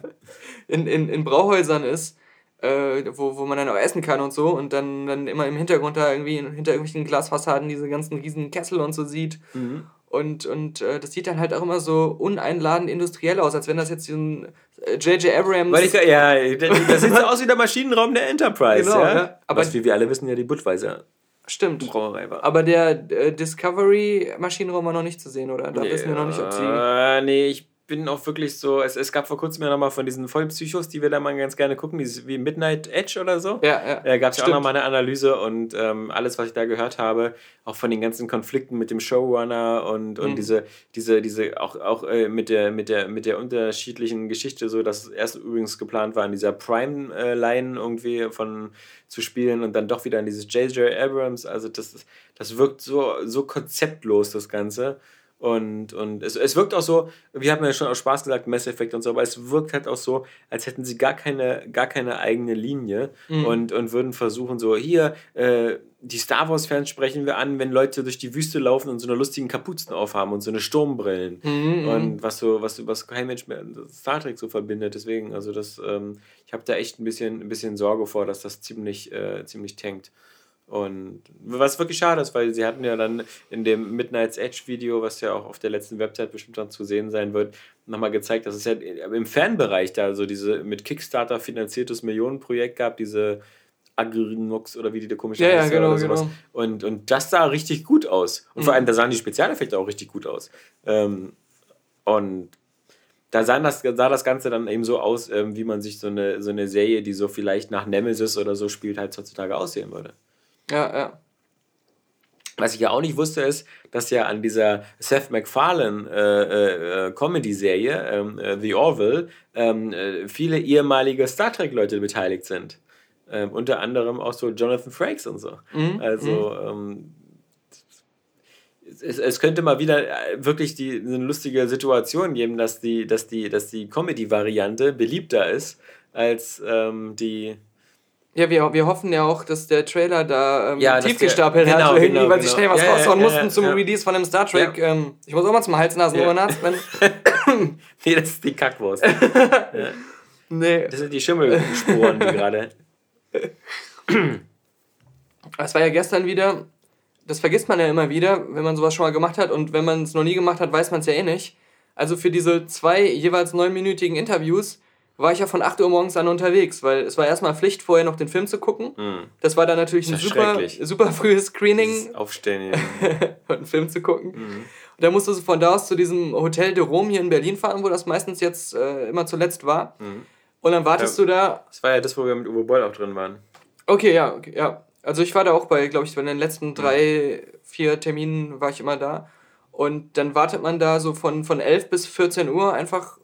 in, in, in Brauhäusern ist, äh, wo, wo man dann auch essen kann und so und dann, dann immer im Hintergrund da irgendwie hinter irgendwelchen Glasfassaden diese ganzen riesen Kessel und so sieht. Mhm. Und, und äh, das sieht dann halt auch immer so uneinladend industriell aus, als wenn das jetzt so ein J.J. äh, Abrams. Weil ich, ja, das sieht so aus wie der Maschinenraum der Enterprise. Genau, ja? ja. Aber Was, wie wir alle wissen, ja die Budweiser Stimmt. Brauerei war. Aber der äh, Discovery-Maschinenraum war noch nicht zu sehen, oder? Da wissen wir noch nicht, ob sie. Äh, nee, ich bin auch wirklich so. Es, es gab vor kurzem ja nochmal von diesen Vollpsychos, die wir da mal ganz gerne gucken, dieses wie Midnight Edge oder so. Ja, ja. Da gab es ja auch nochmal eine Analyse und ähm, alles, was ich da gehört habe, auch von den ganzen Konflikten mit dem Showrunner und, und Mhm. diese, diese, diese, auch, auch äh, mit, der, mit, der, mit der unterschiedlichen Geschichte, so dass es erst übrigens geplant war, in dieser Prime-Line irgendwie von zu spielen und dann doch wieder in dieses J.J. Abrams. Also das, das wirkt so, so konzeptlos, das Ganze. Und, und es, es wirkt auch so, wir haben ja schon aus Spaß gesagt, Mass Effect und so, aber es wirkt halt auch so, als hätten sie gar keine, gar keine eigene Linie Mhm. und, und würden versuchen, so, hier, äh, die Star Wars-Fans sprechen wir an, wenn Leute durch die Wüste laufen und so eine lustigen Kapuzen aufhaben und so eine Sturmbrillen. Mhm, Und was so, was, was kein Mensch mehr Star Trek so verbindet. Deswegen, also das, ähm, ich habe da echt ein bisschen, ein bisschen Sorge vor, dass das ziemlich, äh, ziemlich tankt. Und was wirklich schade ist, weil sie hatten ja dann in dem Midnight's Edge Video, was ja auch auf der letzten Website bestimmt dann zu sehen sein wird, nochmal gezeigt, dass es ja im Fanbereich da so diese mit Kickstarter finanziertes Millionenprojekt gab, diese Agrinox oder wie die da komisch Ja, ja, heißt genau, oder sowas. genau. Und, und das sah richtig gut aus. Und vor Mhm. allem, da sahen die Spezialeffekte auch richtig gut aus. Ähm, und da sah das, sah das Ganze dann eben so aus, ähm, wie man sich so eine, so eine Serie, die so vielleicht nach Nemesis oder so spielt, halt heutzutage aussehen würde. Ja, ja. Was ich ja auch nicht wusste, ist, dass ja an dieser Seth MacFarlane äh, äh, Comedy-Serie, ähm, äh, The Orville, ähm, äh, viele ehemalige Star Trek-Leute beteiligt sind. Ähm, unter anderem auch so Jonathan Frakes und so. Mhm, Also, ähm, es, es könnte mal wieder äh, wirklich die, eine lustige Situation geben, dass die, dass die, dass die Comedy-Variante beliebter ist als ähm, die. Ja, wir, wir hoffen ja auch, dass der Trailer da ähm, Ja, tief der- gestapelt genau, hat, irgendwie, genau, weil sie genau. schnell was Ja, raushauen ja, mussten ja, zum ja. Release von dem Star Trek. Ähm, ich muss auch mal zum Hals-Nasen-Ohrenarzt, wenn. Nee, das ist die Kackwurst. Nee. Das sind die Schimmelsporen, gerade. Es war ja gestern wieder, das vergisst man ja immer wieder, wenn man sowas schon mal gemacht hat und wenn man es noch nie gemacht hat, weiß man es ja eh nicht. Also für diese zwei jeweils neunminütigen Interviews war ich ja von 8 Uhr morgens an unterwegs, weil es war erstmal Pflicht, vorher noch den Film zu gucken. Das war dann natürlich ein ja super, super frühes Screening, Dieses Aufstehen. hier. einen Film zu gucken. Mhm. Und da musstest du von da aus zu diesem Hotel de Rome hier in Berlin fahren, wo das meistens jetzt äh, immer zuletzt war. Und dann wartest Mhm. Ja. du da Das war ja das, wo wir mit Uwe Boll auch drin waren. Okay, ja, okay, ja. Also ich war da auch bei, glaube ich, bei den Mhm. letzten drei, vier Terminen war ich immer da. Und dann wartet man da so von, von 11 bis 14 Uhr einfach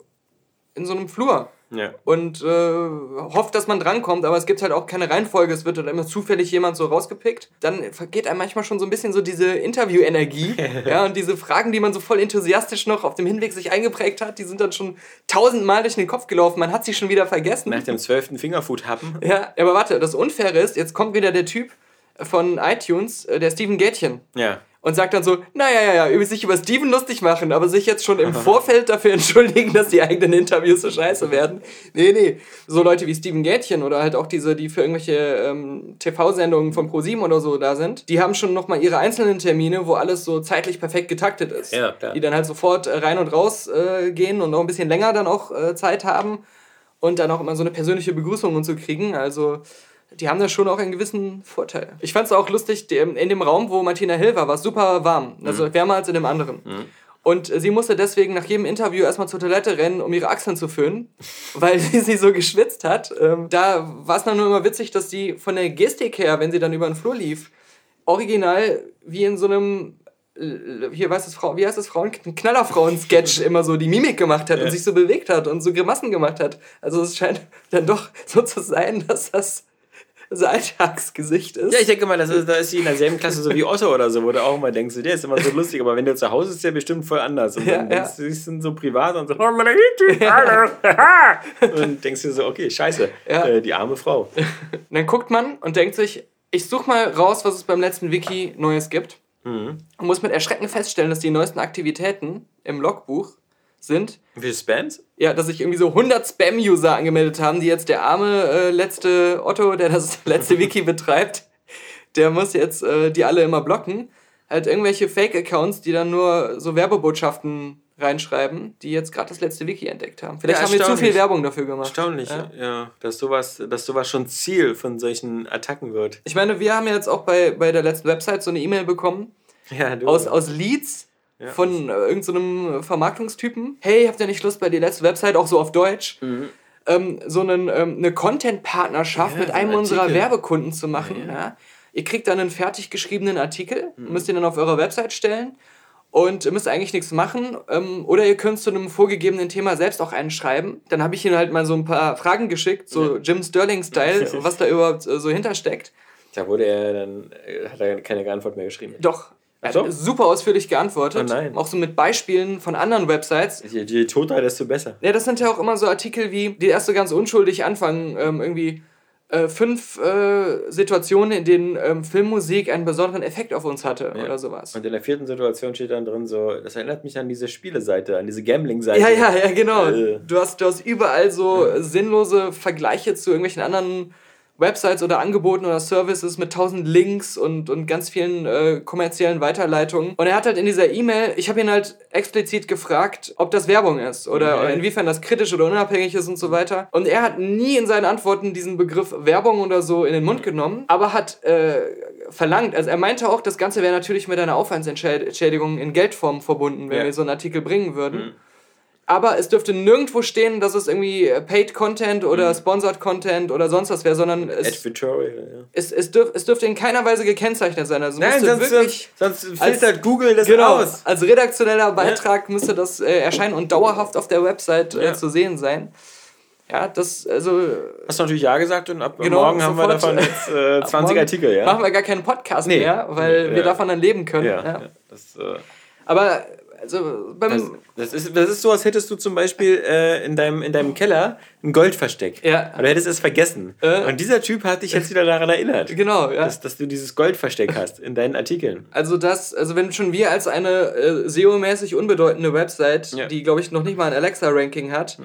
in so einem Flur Ja. und äh, hofft, dass man drankommt, aber es gibt halt auch keine Reihenfolge, es wird dann immer zufällig jemand so rausgepickt. Dann vergeht einem manchmal schon so ein bisschen so diese Interview-Energie, ja, und diese Fragen, die man so voll enthusiastisch noch auf dem Hinweg sich eingeprägt hat, die sind dann schon tausendmal durch den Kopf gelaufen, man hat sie schon wieder vergessen. Nach dem zwölften Fingerfood happen. Ja, aber warte, das Unfaire ist, jetzt kommt wieder der Typ von iTunes, äh, der Steven Gätchen, Ja. Und sagt dann so, naja, ja, ja, über sich über Steven lustig machen, aber sich jetzt schon im Vorfeld dafür entschuldigen, dass die eigenen Interviews so scheiße werden. Nee, nee. So Leute wie Steven Gätchen oder halt auch diese, die für irgendwelche ähm, TV-Sendungen von ProSieben oder so da sind, die haben schon nochmal ihre einzelnen Termine, wo alles so zeitlich perfekt getaktet ist. Ja, klar. Die dann halt sofort äh, rein und raus äh, gehen und noch ein bisschen länger dann auch äh, Zeit haben und dann auch immer so eine persönliche Begrüßung und so kriegen. Also die haben da schon auch einen gewissen Vorteil. Ich fand es auch lustig, die- in dem Raum, wo Martina Hill war, war es super warm. Also wärmer als in dem anderen. Und äh, sie musste deswegen nach jedem Interview erstmal zur Toilette rennen, um ihre Achseln zu föhnen, weil sie, so geschwitzt hat. Ähm, da war es dann nur immer witzig, dass sie von der Gestik her, wenn sie dann über den Flur lief, original wie in so einem äh, hier weiß es Frau, wie heißt es Frauen Knallerfrauen-Sketch immer so die Mimik gemacht hat und sich so bewegt hat und so Grimassen gemacht hat. Also es scheint dann doch so zu sein, dass das so Alltagsgesicht ist. Ja, ich denke mal, das ist, da ist sie in derselben Klasse so wie Otto oder so, wo du auch immer denkst, der ist immer so lustig, aber wenn du zu Hause ist, ist der bestimmt voll anders. Und Ja, dann ja. denkst du, sie sind so privat und so, oh, und denkst dir so, okay, scheiße, Ja. äh, die arme Frau. Und dann guckt man und denkt sich, ich suche mal raus, was es beim letzten Wiki Neues gibt. Und muss mit Erschrecken feststellen, dass die neuesten Aktivitäten im Logbuch sind, Wie viele Spams? ja, dass sich irgendwie so 100 Spam-User angemeldet haben, die jetzt der arme äh, letzte Otto, der das letzte Wiki betreibt, der muss jetzt äh, die alle immer blocken. halt irgendwelche Fake-Accounts, die dann nur so Werbebotschaften reinschreiben, die jetzt gerade das letzte Wiki entdeckt haben. Vielleicht Ja, haben wir zu viel. Werbung dafür gemacht. Erstaunlich, Ja. ja. dass, sowas, dass sowas schon Ziel von solchen Attacken wird. Ich meine, wir haben jetzt auch bei, bei der letzten Website so eine E-Mail bekommen Ja, aus, aus Leads Ja. von äh, irgendeinem so Vermarktungstypen. Hey, habt ihr nicht Lust bei die letzte Website, auch so auf Deutsch, ähm, so einen, ähm, eine Content-Partnerschaft Ja, mit einem ein unserer. Werbekunden zu machen? Ja. Ihr kriegt dann einen fertig geschriebenen Artikel, Mhm. müsst ihr dann auf eurer Website stellen und müsst eigentlich nichts machen. Ähm, oder ihr könnt zu einem vorgegebenen Thema selbst auch einen schreiben. Dann habe ich ihnen halt mal so ein paar Fragen geschickt, so Jim Sterling-Style, was da überhaupt äh, so hintersteckt. Da wurde er dann, hat er keine Antwort mehr geschrieben. Doch. Er so. hat super ausführlich geantwortet. Oh. Auch so mit Beispielen von anderen Websites. Je, je toter, desto besser. Ja, das sind ja auch immer so Artikel wie, die erst so ganz unschuldig anfangen, ähm, irgendwie äh, fünf äh, Situationen, in denen ähm, Filmmusik einen besonderen Effekt auf uns hatte Ja. oder sowas. Und in der vierten Situation steht dann drin so, das erinnert mich an diese Spieleseite, an diese Gambling-Seite. Ja, ja, ja, genau. Äh. Du hast, du hast überall so sinnlose Vergleiche zu irgendwelchen anderen Websites oder Angeboten oder Services mit tausend Links und, und ganz vielen äh, kommerziellen Weiterleitungen. Und er hat halt in dieser E-Mail, ich habe ihn halt explizit gefragt, ob das Werbung ist oder Okay. inwiefern das kritisch oder unabhängig ist und so weiter. Und er hat nie in seinen Antworten diesen Begriff Werbung oder so in den Mund genommen, aber hat äh, verlangt, also er meinte auch, das Ganze wäre natürlich mit einer Aufwandsentschädigung in Geldform verbunden, wenn Ja. wir so einen Artikel bringen würden. Aber es dürfte nirgendwo stehen, dass es irgendwie Paid Content oder Sponsored Content oder sonst was wäre, sondern es, Advertorial, ja. es, es, dürf, es dürfte in keiner Weise gekennzeichnet sein. Also Nein, sonst, wirklich sonst, sonst als- filtert Google das genau, aus. als redaktioneller Beitrag müsste das äh, erscheinen und dauerhaft auf der Website äh, Ja. zu sehen sein. Ja, das, also. Hast du natürlich Ja gesagt und ab Genau, morgen haben wir davon jetzt äh, 20 morgen Artikel, ja? Machen wir gar keinen Podcast Nee. mehr, weil wir ja. davon dann leben können. ja, Ja. ja. Das, äh, Aber, also, das, das, ist, das ist so, als hättest du zum Beispiel äh, in, deinem, in deinem Keller ein Goldversteck. Ja. Aber du hättest es vergessen. Äh. Und dieser Typ hat dich jetzt wieder daran erinnert, genau, ja. dass, dass du dieses Goldversteck hast in deinen Artikeln. Also das, also wenn schon wir als eine äh, SEO-mäßig unbedeutende Website, Ja. die glaube ich noch nicht mal ein Alexa-Ranking hat,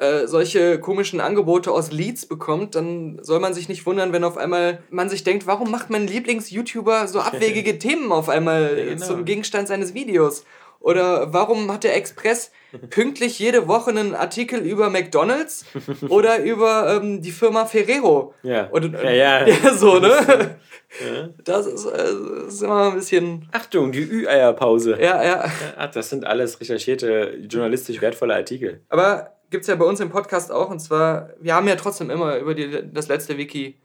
äh, solche komischen Angebote aus Leads bekommt, dann soll man sich nicht wundern, wenn auf einmal man sich denkt, warum macht mein Lieblings-YouTuber so abwegige Themen auf einmal genau. zum Gegenstand seines Videos? Oder warum hat der Express pünktlich jede Woche einen Artikel über McDonalds oder über ähm, die Firma Ferrero? Ja. Und, Ja, ja. ja so, ne? Das ist, äh, ist immer ein bisschen. Achtung, die Ü-Eier-Pause. Ja, ja. Ach, das sind alles recherchierte, journalistisch wertvolle Artikel. Aber gibt es ja bei uns im Podcast auch. Und zwar, wir haben ja trotzdem immer über die, das letzte Wiki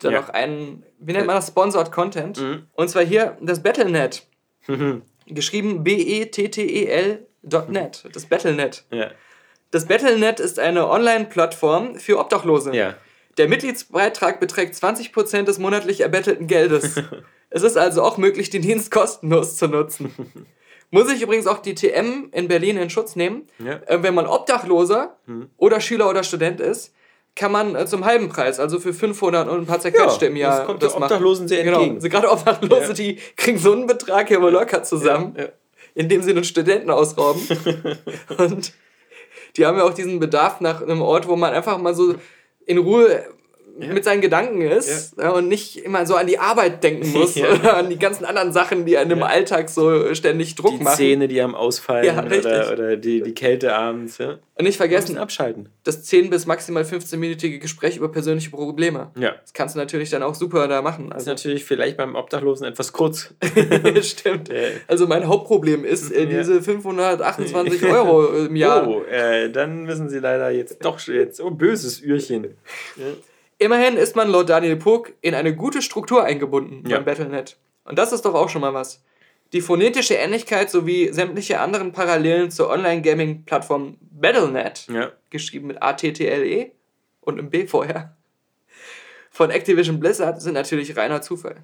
dann Ja. noch einen, wie nennt man das, Sponsored Content. Mhm. Und zwar hier das Battlenet. Geschrieben B-E-T-T-E-L.net. Das Battlenet. Ja. Das Battlenet ist eine Online-Plattform für Obdachlose. Ja. Der Mitgliedsbeitrag beträgt 20% des monatlich erbettelten Geldes. es ist also auch möglich, den Dienst kostenlos zu nutzen. Muss ich übrigens auch die TM in Berlin in Schutz nehmen. Ja. Äh, wenn man Obdachloser oder Schüler oder Student ist, kann man äh, zum halben Preis, also für 500 und ein paar zerquetschte Ja, im Jahr, das kommt den machen. Obdachlosen sehr genau. entgegen. Also gerade Obdachlose, Ja. die kriegen so einen Betrag hier wohl locker zusammen, Ja. indem sie einen Studenten ausrauben. und die haben ja auch diesen Bedarf nach einem Ort, wo man einfach mal so in Ruhe mit seinen Gedanken ist ja. und nicht immer so an die Arbeit denken muss Ja. oder an die ganzen anderen Sachen, die einem im Alltag so ständig Druck Die machen. Zähne, die am Ausfallen Ja, oder, oder die, die Kälte abends. Ja. Und nicht vergessen, abschalten. das 10 bis maximal 15-minütige Gespräch über persönliche Probleme. Ja. Das kannst du natürlich dann auch super da machen. Das ist Also, natürlich vielleicht beim Obdachlosen etwas kurz. stimmt. Ja. Also mein Hauptproblem ist äh, Ja. diese 528 Euro im Jahr. Oh, äh, dann müssen Sie leider jetzt doch jetzt. Oh, böses Ührchen. Immerhin ist man laut Daniel Puck in eine gute Struktur eingebunden Ja. beim Battlenet. Und das ist doch auch schon mal was. Die phonetische Ähnlichkeit sowie sämtliche anderen Parallelen zur Online-Gaming-Plattform Battlenet, Ja. geschrieben mit A-T-T-L-E und im B vorher, von Activision Blizzard sind natürlich reiner Zufall.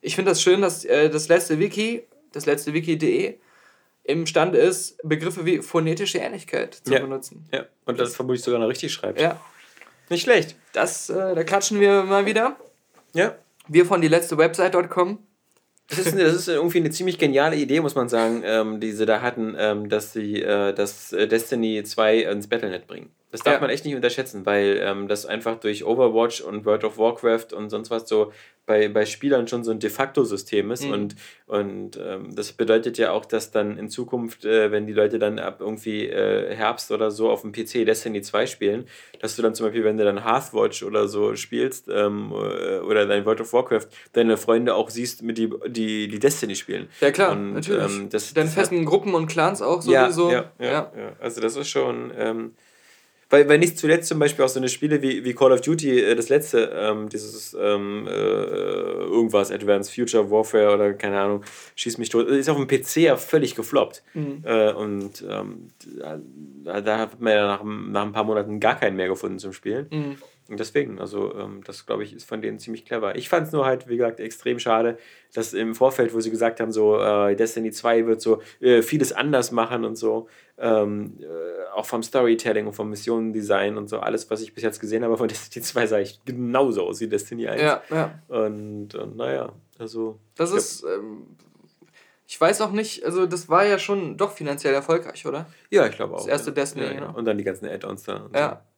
Ich finde das schön, dass äh, das letzte Wiki, das letzte Wiki.de, imstande ist, Begriffe wie phonetische Ähnlichkeit zu Ja. benutzen. ja. Und das vermutlich sogar noch richtig schreibt. Ja, Nicht schlecht. das, äh, da klatschen wir mal wieder. Ja. Wir von die letzte Website.com. Das ist, das ist irgendwie eine ziemlich geniale Idee, muss man sagen, ähm, die sie da hatten, ähm, dass sie äh, das äh, Destiny 2 ins Battlenet bringen. Das darf ja. man echt nicht unterschätzen, weil ähm, das einfach durch Overwatch und World of Warcraft und sonst was so bei, bei Spielern schon so ein de facto System ist. Mhm. Und, und ähm, das bedeutet ja auch, dass dann in Zukunft, äh, wenn die Leute dann ab irgendwie äh, Herbst oder so auf dem PC Destiny 2 spielen, dass du dann zum Beispiel, wenn du dann Hearthwatch oder so spielst ähm, äh, oder dein World of Warcraft, deine Freunde auch siehst, mit die, die, die Destiny spielen. Ja, klar, und, natürlich. Ähm, das, Deine festen Gruppen und Clans auch sowieso. Ja, ja, ja, ja. ja. Also, das ist schon. Weil, weil nicht zuletzt zum Beispiel auch so eine Spiele wie, wie Call of Duty, äh, das letzte, ähm, dieses ähm, äh, irgendwas, Advanced Future Warfare oder keine Ahnung, schieß mich tot, ist auf dem PC ja völlig gefloppt. Mhm. Äh, und ähm, da, da, hat man ja nach, nach ein paar Monaten gar keinen mehr gefunden zum Spielen. Mhm. Und deswegen, also ähm, das glaube ich ist von denen ziemlich clever. Ich fand es nur halt, wie gesagt, extrem schade, dass im Vorfeld, wo sie gesagt haben, so äh, Destiny 2 wird so äh, vieles anders machen und so, ähm, äh, auch vom Storytelling und vom Missionendesign und so, alles, was ich bis jetzt gesehen habe von Destiny 2, sah ich genauso aus wie Destiny 1. Ja, ja. Und, und naja, also. Das ist. Ähm, ich weiß auch nicht, also das war ja schon doch finanziell erfolgreich, oder? Ja, ich glaube auch. Das erste ja. Destiny, ja, genau. Und dann die ganzen Add-ons da. ja. So.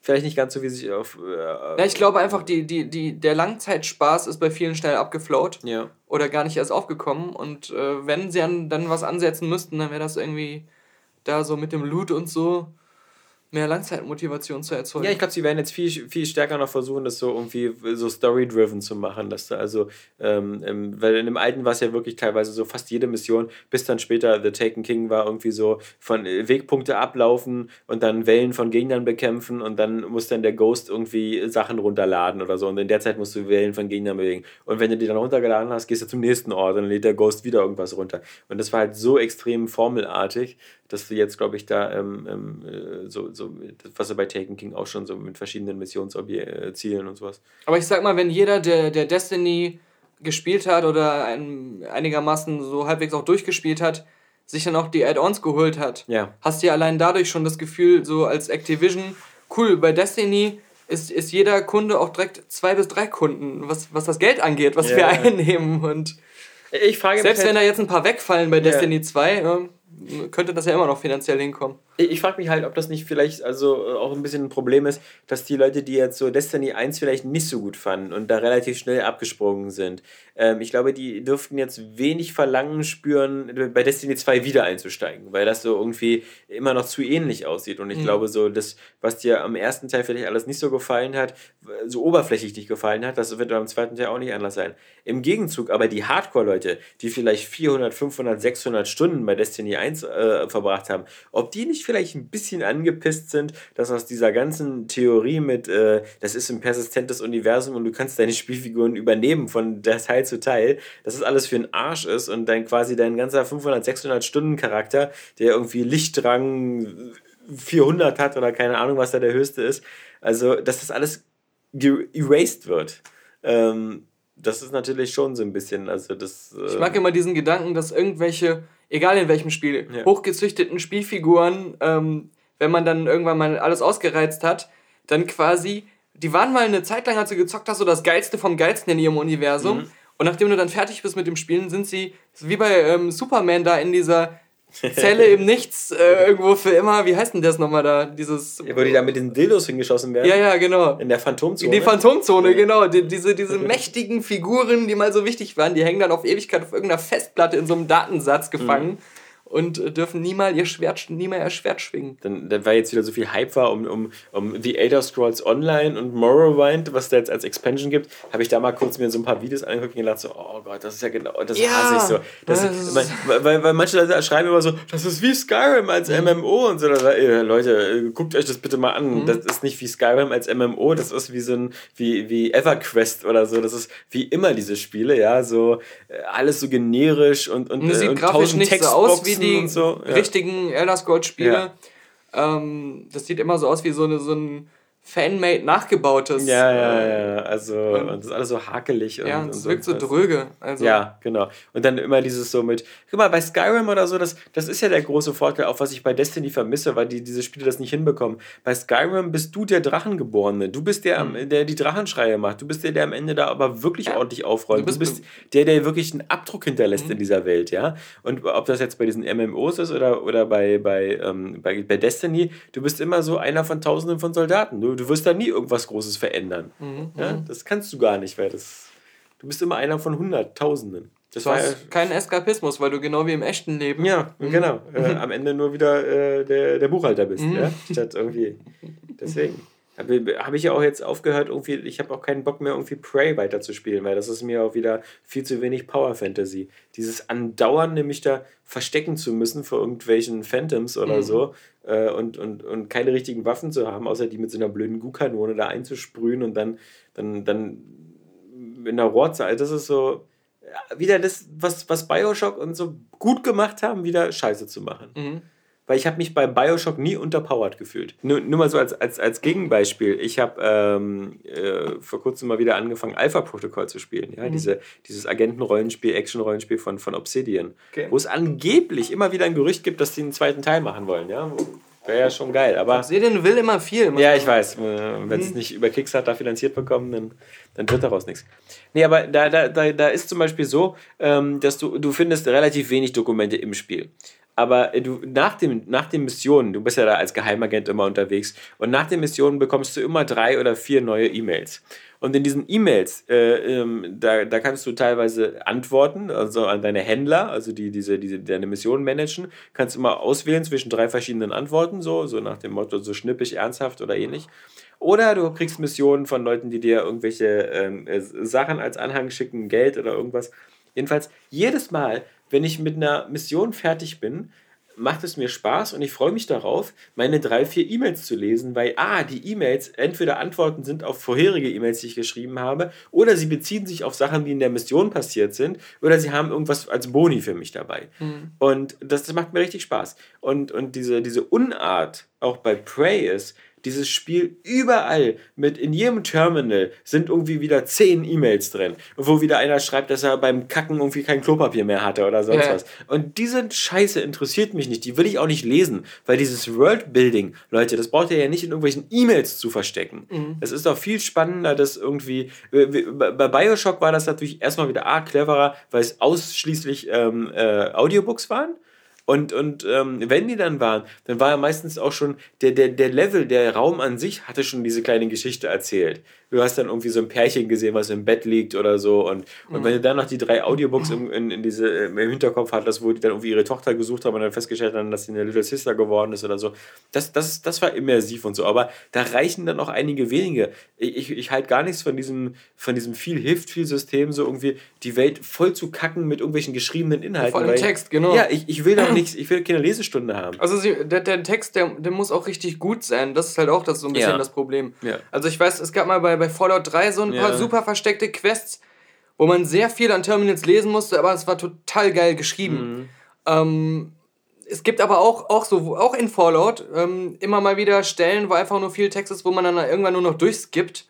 Vielleicht nicht ganz so, wie sich auf. Äh, ja, ich glaube einfach, die, die, die, der Langzeitspaß ist bei vielen schnell abgeflaut. Ja. Oder gar nicht erst aufgekommen. Und äh, wenn sie an, dann was ansetzen müssten, dann wäre das irgendwie da so mit dem Loot und so mehr Langzeitmotivation zu erzeugen. Ja, ich glaube, sie werden jetzt viel, viel stärker noch versuchen, das so irgendwie so story-driven zu machen, dass da also, ähm, weil in dem alten war es ja wirklich teilweise so fast jede Mission, bis dann später The Taken King war irgendwie so von Wegpunkte ablaufen und dann Wellen von Gegnern bekämpfen und dann muss dann der Ghost irgendwie Sachen runterladen oder so. Und in der Zeit musst du Wellen von Gegnern bewegen. Und wenn du die dann runtergeladen hast, gehst du zum nächsten Ort und dann lädt der Ghost wieder irgendwas runter. Und das war halt so extrem formelartig, dass du jetzt, glaube ich, da ähm, ähm, äh, so, so, was er bei Taken King auch schon so mit verschiedenen Missionszielen und sowas. Aber ich sag mal, wenn jeder, der, der Destiny gespielt hat oder ein, einigermaßen so halbwegs auch durchgespielt hat, sich dann auch die Add-ons geholt hat, ja. hast du ja allein dadurch schon das Gefühl, so als Activision, cool, bei Destiny ist, ist jeder Kunde auch direkt zwei bis drei Kunden, was, was das Geld angeht, was ja. wir einnehmen. Und ich frage selbst wenn da jetzt ein paar wegfallen bei Destiny ja. 2, könnte das ja immer noch finanziell hinkommen. Ich, frage mich halt, ob das nicht vielleicht also äh, auch ein bisschen ein Problem ist, dass die Leute, die jetzt so Destiny 1 vielleicht nicht so gut fanden und da relativ schnell abgesprungen sind, ähm, ich glaube, die dürften jetzt wenig Verlangen spüren, bei Destiny 2 wieder einzusteigen, weil das so irgendwie immer noch zu ähnlich aussieht. Und ich mhm. glaube, so das, was dir am ersten Teil vielleicht alles nicht so gefallen hat, so oberflächlich nicht gefallen hat, das wird beim zweiten Teil auch nicht anders sein. Im Gegenzug aber die Hardcore-Leute, die vielleicht 400, 500, 600 Stunden bei Destiny 1 äh, verbracht haben, ob die nicht vielleicht ein bisschen angepisst sind, dass aus dieser ganzen Theorie mit, äh, das ist ein persistentes Universum und du kannst deine Spielfiguren übernehmen von Teil zu Teil, dass das alles für ein Arsch ist und dann quasi dein ganzer 500, 600 Stunden Charakter, der irgendwie Lichtrang 400 hat oder keine Ahnung, was da der höchste ist, also dass das alles erased wird. Ähm, das ist natürlich schon so ein bisschen, also das. Äh ich mag immer diesen Gedanken, dass irgendwelche, egal in welchem Spiel, ja. hochgezüchteten Spielfiguren, ähm, wenn man dann irgendwann mal alles ausgereizt hat, dann quasi, die waren mal eine Zeit lang, als du gezockt hast, so das Geilste vom Geilsten in ihrem Universum. Mhm. Und nachdem du dann fertig bist mit dem Spielen, sind sie, wie bei ähm, Superman da in dieser Zelle im Nichts äh, irgendwo für immer. Wie heißt denn das nochmal da? Dieses. Ja, wo die da mit den Dildos hingeschossen werden. Ja, ja, genau. In der Phantomzone. In die Phantomzone, genau. Die, diese, diese mächtigen Figuren, die mal so wichtig waren, die hängen dann auf Ewigkeit auf irgendeiner Festplatte in so einem Datensatz gefangen. Mhm und äh, dürfen nie mal ihr Schwert, nie mal ihr Schwert schwingen. Dann, dann weil jetzt wieder so viel Hype war um, um, um The Elder Scrolls Online und Morrowind, was da jetzt als Expansion gibt, habe ich da mal kurz mir so ein paar Videos angeguckt und gedacht so, oh Gott, das ist ja genau, das ja, hasse ich so. Das, das ist, weil, weil manche Leute schreiben immer so, das ist wie Skyrim als. MMO und so. Ey, Leute, guckt euch das bitte mal an. Mhm. Das ist nicht wie Skyrim als MMO, das ist wie so ein, wie, wie EverQuest oder so. Das ist wie immer diese Spiele, ja, so äh, alles so generisch und, und, sieht und grafisch nicht so aus wie die so, ja. richtigen Elder Scrolls Spiele. Ähm, das sieht immer so aus wie so, eine, so ein Fanmade nachgebautes. Ja, ja, ja. Also, und das ist alles so hakelig. Ja, und, es und wirkt so dröge. Also, Ja, genau. Und dann immer dieses so mit, guck mal, bei Skyrim oder so, das, das ist ja der große Vorteil, auch was ich bei Destiny vermisse, weil die, diese Spiele das nicht hinbekommen. Bei Skyrim bist du der Drachengeborene. Du bist der, am- der die Drachenschreie macht. Du bist der, der am Ende da aber wirklich ordentlich aufräumt. Du Du bist bist, der, der wirklich einen Abdruck hinterlässt in dieser Welt, ja. Und ob das jetzt bei diesen MMOs ist oder, oder bei, bei, ähm, bei, bei Destiny, du bist immer so einer von Tausenden von Soldaten. Du, du wirst da nie irgendwas Großes verändern. Ja? Das kannst du gar nicht, weil das. Du bist immer einer von Hunderttausenden. Das Du war ja, keinen Eskapismus, weil du genau wie im echten Leben. ja, genau. Äh, am Ende nur wieder äh, der, der Buchhalter bist, ja? Statt irgendwie. Deswegen. Habe hab ich ja auch jetzt aufgehört, irgendwie, ich habe auch keinen Bock mehr, irgendwie Prey weiterzuspielen, weil das ist mir auch wieder viel zu wenig Power Fantasy. Dieses andauernde, mich da verstecken zu müssen vor irgendwelchen Phantoms oder so äh, und, und, und keine richtigen Waffen zu haben, außer die mit so einer blöden Gu-Kanone da einzusprühen und dann, dann, dann in der Rohrzahl, das ist so wieder das, was, was Bioshock und so gut gemacht haben, wieder scheiße zu machen. Mhm. Weil ich habe mich bei Bioshock nie unterpowered gefühlt. Nur, nur mal so als, als, als Gegenbeispiel. Ich habe ähm, äh, vor kurzem mal wieder angefangen, Alpha Protocol zu spielen. Ja? Diese, dieses Agenten-Rollenspiel, Action-Rollenspiel von, von Obsidian. Okay. Wo es angeblich immer wieder ein Gerücht gibt, dass die einen zweiten Teil machen wollen. Ja? Wäre ja schon geil. Aber Obsidian will immer viel. ja, ich weiß. äh, Wenn es nicht über Kickstarter finanziert bekommen, dann, dann wird daraus nichts. Nee, aber da, da, da, da ist zum Beispiel so, ähm, dass du, du findest relativ wenig Dokumente im Spiel. Aber äh, du, nach, dem, nach den Missionen, du bist ja da als Geheimagent immer unterwegs, und nach den Missionen bekommst du immer drei oder vier neue E-Mails. Und in diesen E-Mails, äh, ähm, da, da kannst du teilweise antworten, also an deine Händler, also die diese, diese deine Mission managen, kannst du immer auswählen zwischen drei verschiedenen Antworten, so, so nach dem Motto, so schnippig, ernsthaft oder ähnlich. Oder du kriegst Missionen von Leuten, die dir irgendwelche ähm, äh, Sachen als Anhang schicken, Geld oder irgendwas. Jedenfalls, jedes Mal, wenn ich mit einer Mission fertig bin, macht es mir Spaß und ich freue mich darauf, meine drei, vier E-Mails zu lesen, weil A, die E-Mails entweder Antworten sind auf vorherige E-Mails, die ich geschrieben habe, oder sie beziehen sich auf Sachen, die in der Mission passiert sind, oder sie haben irgendwas als Boni für mich dabei. Und das, das macht mir richtig Spaß. Und, und diese, diese Unart auch bei Prey ist, dieses Spiel überall mit in jedem Terminal sind irgendwie wieder zehn E-Mails drin, wo wieder einer schreibt, dass er beim Kacken irgendwie kein Klopapier mehr hatte oder sonst Ja. was. Und diese Scheiße interessiert mich nicht, die will ich auch nicht lesen, weil dieses Worldbuilding, Leute, das braucht ihr ja nicht in irgendwelchen E-Mails zu verstecken. Es ist doch viel spannender, das irgendwie. wie- Bei bei Bioshock war das natürlich erstmal wieder A, cleverer, weil es ausschließlich ähm, äh, Audiobooks waren. Und, und ähm, wenn die dann waren, dann war ja meistens auch schon der, der, der Level, der Raum an sich hatte schon diese kleine Geschichte erzählt. Du hast dann irgendwie so ein Pärchen gesehen, was im Bett liegt oder so. Und, und wenn du dann noch die drei Audiobooks im, in, in diese, äh, im Hinterkopf hattest, wo die dann irgendwie ihre Tochter gesucht haben und dann festgestellt haben, dass sie eine Little Sister geworden ist oder so, das, das, das war immersiv und so. Aber da reichen dann auch einige wenige. Ich, ich, ich halte gar nichts von diesem, von diesem viel hilft viel System, so irgendwie die Welt voll zu kacken mit irgendwelchen geschriebenen Inhalten. Voll im weil- Text, genau. Ja, ich, ich will doch nichts, ich will keine Lesestunde haben. Also sie, der, der Text, der, der muss auch richtig gut sein. Das ist halt auch das so ein bisschen Ja. das Problem. Ja. Also ich weiß, es gab mal bei, bei Fallout 3 so ein paar Ja. super versteckte Quests, wo man sehr viel an Terminals lesen musste, aber es war total geil geschrieben. Mhm. Ähm, es gibt aber auch, auch so, auch in Fallout, ähm, immer mal wieder Stellen, wo einfach nur viel Text ist, wo man dann irgendwann nur noch durchskippt,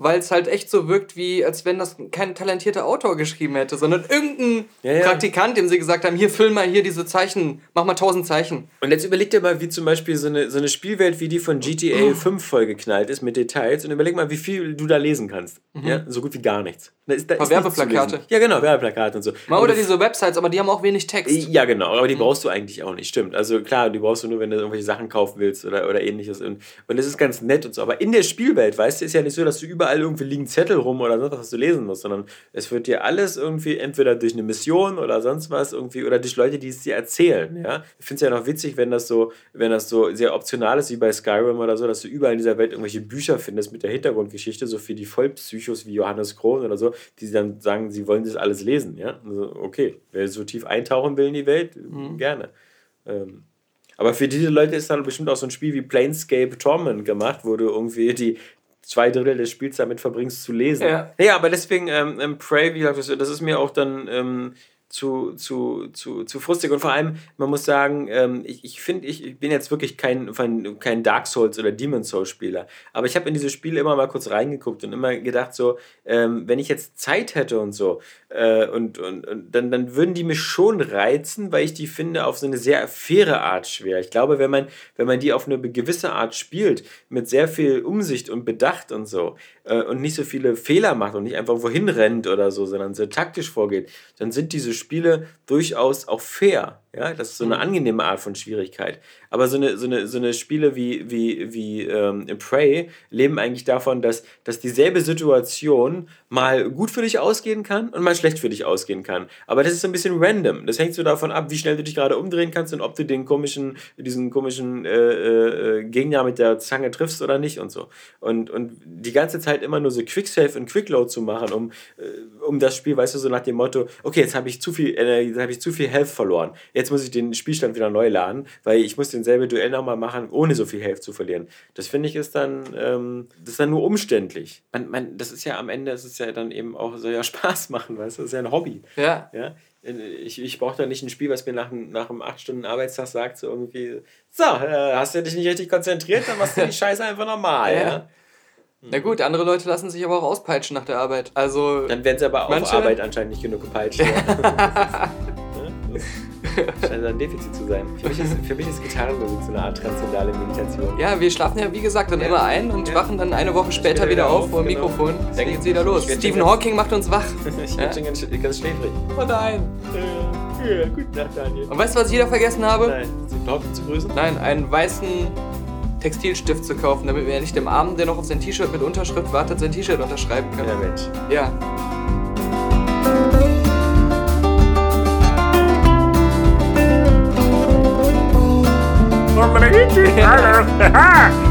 weil es halt echt so wirkt, wie als wenn das kein talentierter Autor geschrieben hätte, sondern irgendein Ja, ja. Praktikant, dem sie gesagt haben, hier füll mal hier diese Zeichen, mach mal tausend Zeichen. Und jetzt überleg dir mal, wie zum Beispiel so eine, so eine Spielwelt wie die von GTA 5 vollgeknallt ist mit Details und überleg mal, wie viel du da lesen kannst. Ja, so gut wie gar nichts. Da ist, da Paar ist lesen. Ja, genau, Werbeplakate und so. Mal Aber oder diese Websites, aber die haben auch wenig Text. Ja, genau, aber die brauchst du eigentlich auch nicht, stimmt. Also klar, die brauchst du nur, wenn du irgendwelche Sachen kaufen willst oder, oder ähnliches. Und, und das ist ganz nett und so. Aber in der Spielwelt, weißt du, ist ja nicht so, dass du überall irgendwie liegen Zettel rum oder sonst was, was du lesen musst, sondern es wird dir alles irgendwie entweder durch eine Mission oder sonst was irgendwie oder durch Leute, die es dir erzählen. Ja? Ich finde es ja noch witzig, wenn das so, wenn das so sehr optional ist, wie bei Skyrim oder so, dass du überall in dieser Welt irgendwelche Bücher findest mit der Hintergrundgeschichte, so für die Vollpsychos wie Johannes Krohn oder so, die dann sagen, sie wollen das alles lesen. Ja? Also, okay, wer so tief eintauchen will in die Welt, gerne. Ähm, aber für diese Leute ist dann bestimmt auch so ein Spiel wie Planescape Torment gemacht, wo du irgendwie die zwei Drittel des Spiels damit verbringst zu lesen. Ja. ja aber deswegen, ähm, ähm, Prey, wie gesagt, das, das ist mir auch dann, ähm, zu, zu, zu, zu frustig. Und vor allem, man muss sagen, ähm, ich, ich finde, ich bin jetzt wirklich kein, kein Dark Souls oder Demon Souls Spieler. Aber ich habe in diese Spiele immer mal kurz reingeguckt und immer gedacht, so, ähm, wenn ich jetzt Zeit hätte und so, äh, und, und, und dann, dann würden die mich schon reizen, weil ich die finde auf so eine sehr faire Art schwer. Ich glaube, wenn man, wenn man die auf eine gewisse Art spielt, mit sehr viel Umsicht und Bedacht und so, äh, und nicht so viele Fehler macht und nicht einfach wohin rennt oder so, sondern sehr taktisch vorgeht, dann sind diese Spiele durchaus auch fair. Ja, das ist so eine mhm. angenehme Art von Schwierigkeit. Aber so eine, so eine, so eine Spiele wie, wie, wie ähm, Prey leben eigentlich davon, dass, dass dieselbe Situation mal gut für dich ausgehen kann und mal schlecht für dich ausgehen kann. Aber das ist so ein bisschen random. Das hängt so davon ab, wie schnell du dich gerade umdrehen kannst und ob du den komischen, diesen komischen äh, äh, Gegner mit der Zange triffst oder nicht und so. Und, und die ganze Zeit immer nur so Quicksave und Quickload zu machen, um, äh, um das Spiel, weißt du, so nach dem Motto, okay, jetzt habe ich zu viel Energie, jetzt habe ich zu viel Health verloren. Jetzt muss ich den Spielstand wieder neu laden, weil ich muss denselbe Duell nochmal machen, ohne so viel Health zu verlieren. Das finde ich ist dann, ähm, das ist dann nur umständlich. Man, man, das ist ja am Ende, das ist ja dann eben auch, soll ja Spaß machen, weißt du, das ist ja ein Hobby. Ja. ja? Ich, ich brauche da nicht ein Spiel, was mir nach, nach einem 8-Stunden-Arbeitstag sagt, so irgendwie, so, äh, hast du dich nicht richtig konzentriert, dann machst du die Scheiße einfach normal. ja? ja? Na gut, andere Leute lassen sich aber auch auspeitschen nach der Arbeit. Also. Dann werden sie aber auf manche... Arbeit anscheinend nicht genug gepeitscht. Scheint ein Defizit zu sein. Für mich, ist, für mich ist Gitarrenmusik so eine Art transzendale Meditation. Ja, wir schlafen ja wie gesagt dann ja. immer ein und ja. wachen dann eine Woche später wieder auf vor dem genau. Mikrofon. Dann geht's wieder los. Stephen Hawking macht uns wach. ich bin schon ganz, ganz schläfrig. Oh nein. Ja, gute Nacht, Daniel. Und weißt du, was ich wieder vergessen habe? Nein, Stephen Hawking zu grüßen? Nein, einen weißen Textilstift zu kaufen, damit wir nicht dem Armen, der noch auf sein T-Shirt mit Unterschrift wartet, sein T-Shirt unterschreiben können. Ja, Mensch. Ja. I'm gonna eat you.